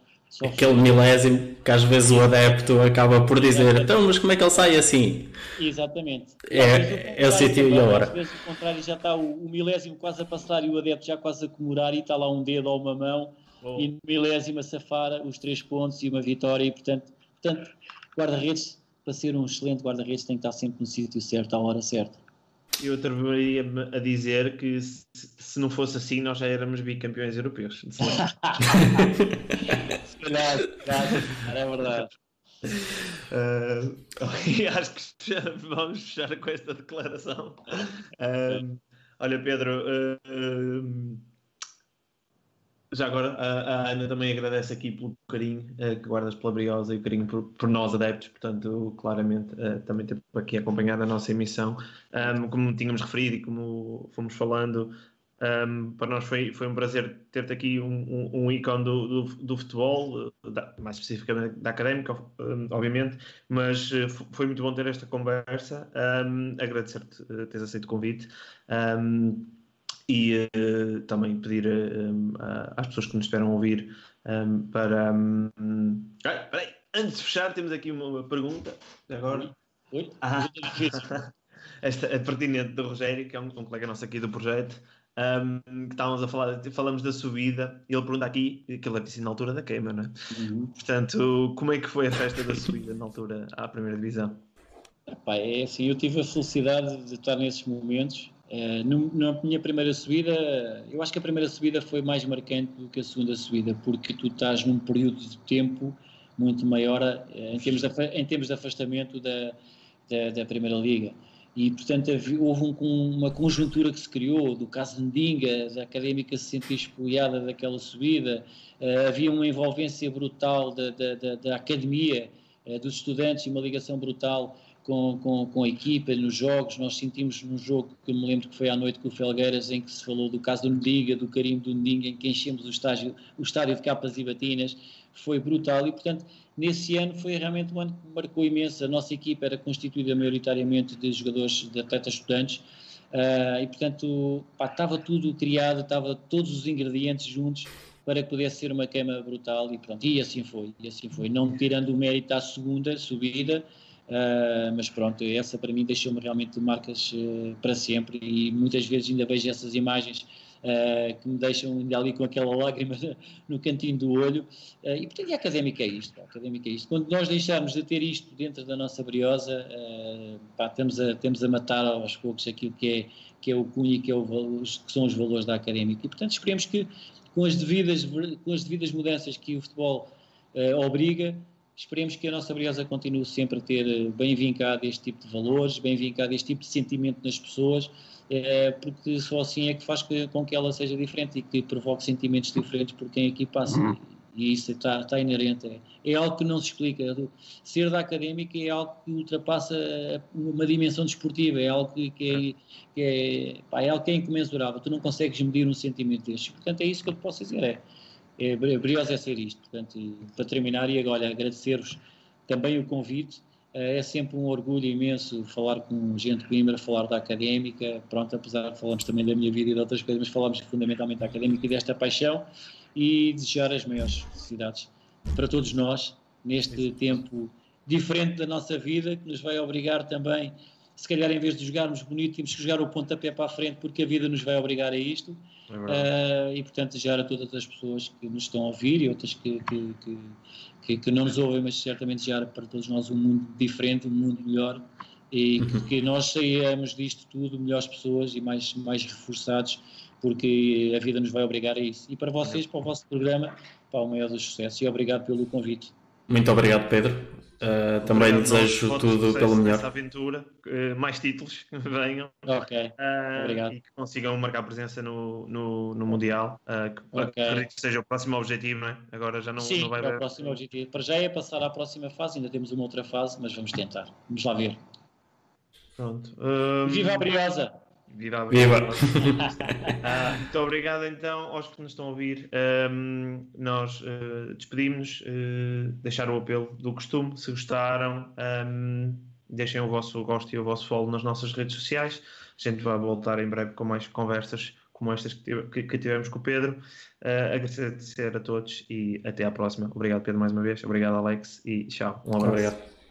Aquele milésimo que às vezes o adepto acaba por dizer, então, mas como é que ele sai assim? Exatamente. É, é o sítio e a hora. Às vezes o contrário já está o, o, milésimo quase a passar e o adepto já quase a comemorar e está lá um dedo ou uma mão oh. e no milésimo a safar os três pontos e uma vitória e portanto, portanto guarda-redes, para ser um excelente guarda-redes, tem que estar sempre no sítio certo, à hora certa. Eu atreveria-me a dizer que se, se, não fosse assim, nós já éramos bicampeões europeus. [laughs] se calhar, é verdade. [laughs] Uh, acho que vamos fechar com esta declaração. Uh, olha, Pedro, uh, já agora, a, a, Ana também agradece aqui pelo carinho uh, que guardas pela Briosa e o carinho por, por nós adeptos, portanto, claramente, uh, também ter aqui acompanhado a nossa emissão. Um, como tínhamos referido e como fomos falando, um, para nós foi, foi um prazer ter-te aqui um, um, um ícone do, do, do futebol, da, mais especificamente da académica, obviamente, mas uh, foi muito bom ter esta conversa. Agradecer-te teres aceito o convite. E uh, também pedir uh, às pessoas que nos esperam ouvir um, para. Um... Ah, peraí, antes de fechar, temos aqui uma, uma pergunta. Agora. Oi? Ah, [laughs] esta é pertinente do Rogério, que é um, um colega nosso aqui do projeto. Um, que estávamos a falar, falamos da subida, e ele pergunta aqui, que ele é piscina na altura da queima, não é? Uhum. Portanto, como é que foi a festa da subida na altura à primeira divisão? Epá, é assim, eu tive a felicidade de estar nesses momentos No, na minha primeira subida, eu acho que a primeira subida foi mais marcante do que a segunda subida, porque tu estás num período de tempo muito maior uh, em, termos de, em termos de afastamento da, da, da Primeira Liga. E, portanto, houve um, uma conjuntura que se criou do caso de Ndinga, da académica se sentir espoliada daquela subida, uh, havia uma envolvência brutal da, da, da, da academia, dos estudantes e uma ligação brutal com, com, com a equipa, nos jogos. Nós sentimos num jogo que me lembro que foi à noite com o Felgueiras, em que se falou do caso do Ndiga, do carimbo do Ndiga, em que enchemos o estádio, o estádio de capas e batinas. Foi brutal e, portanto, nesse ano foi realmente um ano que marcou imenso. A nossa equipa era constituída maioritariamente de jogadores, de atletas estudantes. Uh, e portanto pá, estava tudo criado, estava todos os ingredientes juntos para que pudesse ser uma queima brutal e pronto, e assim foi, e assim foi, não tirando o mérito à segunda subida, Uh, mas pronto, essa para mim deixou-me realmente marcas uh, para sempre e muitas vezes ainda vejo essas imagens uh, que me deixam ainda ali com aquela [laughs] lágrima no cantinho do olho. e portanto, a académica é isto, a académica é isto. Quando nós deixarmos de ter isto dentro da nossa briosa, pá, estamos, a, a matar aos poucos aquilo que é, que é o cunho e que, é o, que são os valores da académica. E portanto, esperemos que com as devidas, com as devidas mudanças que o futebol obriga, Esperemos que a nossa Briosa continue sempre a ter eh, bem vincado este tipo de valores, bem vincado este tipo de sentimento nas pessoas, é, porque só assim é que faz com que ela seja diferente e que provoque sentimentos diferentes por quem aqui passa. Uhum. E isso está, está inerente. É, é, algo que não se explica. Ser da académica é algo que ultrapassa uma dimensão desportiva, é algo que, que, é, que é, pá, é algo que é incomensurável. Tu não consegues medir um sentimento destes. Portanto, é isso que eu te posso dizer. É, é, brioso é ser isto. Portanto, e, para terminar, e agora agradecer-vos também o convite. É sempre um orgulho imenso falar com gente de Coimbra, falar da académica. Pronto, apesar de falarmos também da minha vida e de outras coisas, mas falamos fundamentalmente da académica e desta paixão e desejar as maiores felicidades para todos nós neste tempo diferente da nossa vida, que nos vai obrigar também se calhar em vez de jogarmos bonito, temos que jogar o pontapé para a frente, porque a vida nos vai obrigar a isto. É uh, e portanto, desejar a todas as pessoas que nos estão a ouvir e outras que, que, que, que não nos ouvem, mas certamente desejar para todos nós um mundo diferente, um mundo melhor e uhum. que nós saímos disto tudo melhores pessoas e mais, mais reforçados, porque a vida nos vai obrigar a isso. E para vocês, para o vosso programa, para o maior dos sucessos. E obrigado pelo convite. Muito obrigado, Pedro. Uh, também obrigado, desejo tudo pelo melhor. Essa aventura, uh, mais títulos venham. Ok. Uh, obrigado. E que consigam marcar presença no, no, no Mundial. que okay. que seja o próximo objetivo, não é? Agora já não, Sim, não vai é haver. o próximo objetivo. Para já é passar à próxima fase, ainda temos uma outra fase, mas vamos tentar. Vamos lá ver. Pronto. Um... Viva a Briosa! Viva a Briosa! uh, [laughs] muito obrigado então aos que nos estão a ouvir. Um, nós uh, despedimos, uh, deixar o apelo do costume. Se gostaram, um, deixem o vosso gosto e o vosso follow nas nossas redes sociais. A gente vai voltar em breve com mais conversas como estas que, que tivemos com o Pedro. Uh, agradecer a todos e até à próxima. Obrigado, Pedro, mais uma vez. Obrigado, Alex, e tchau. Um abraço. Obrigado.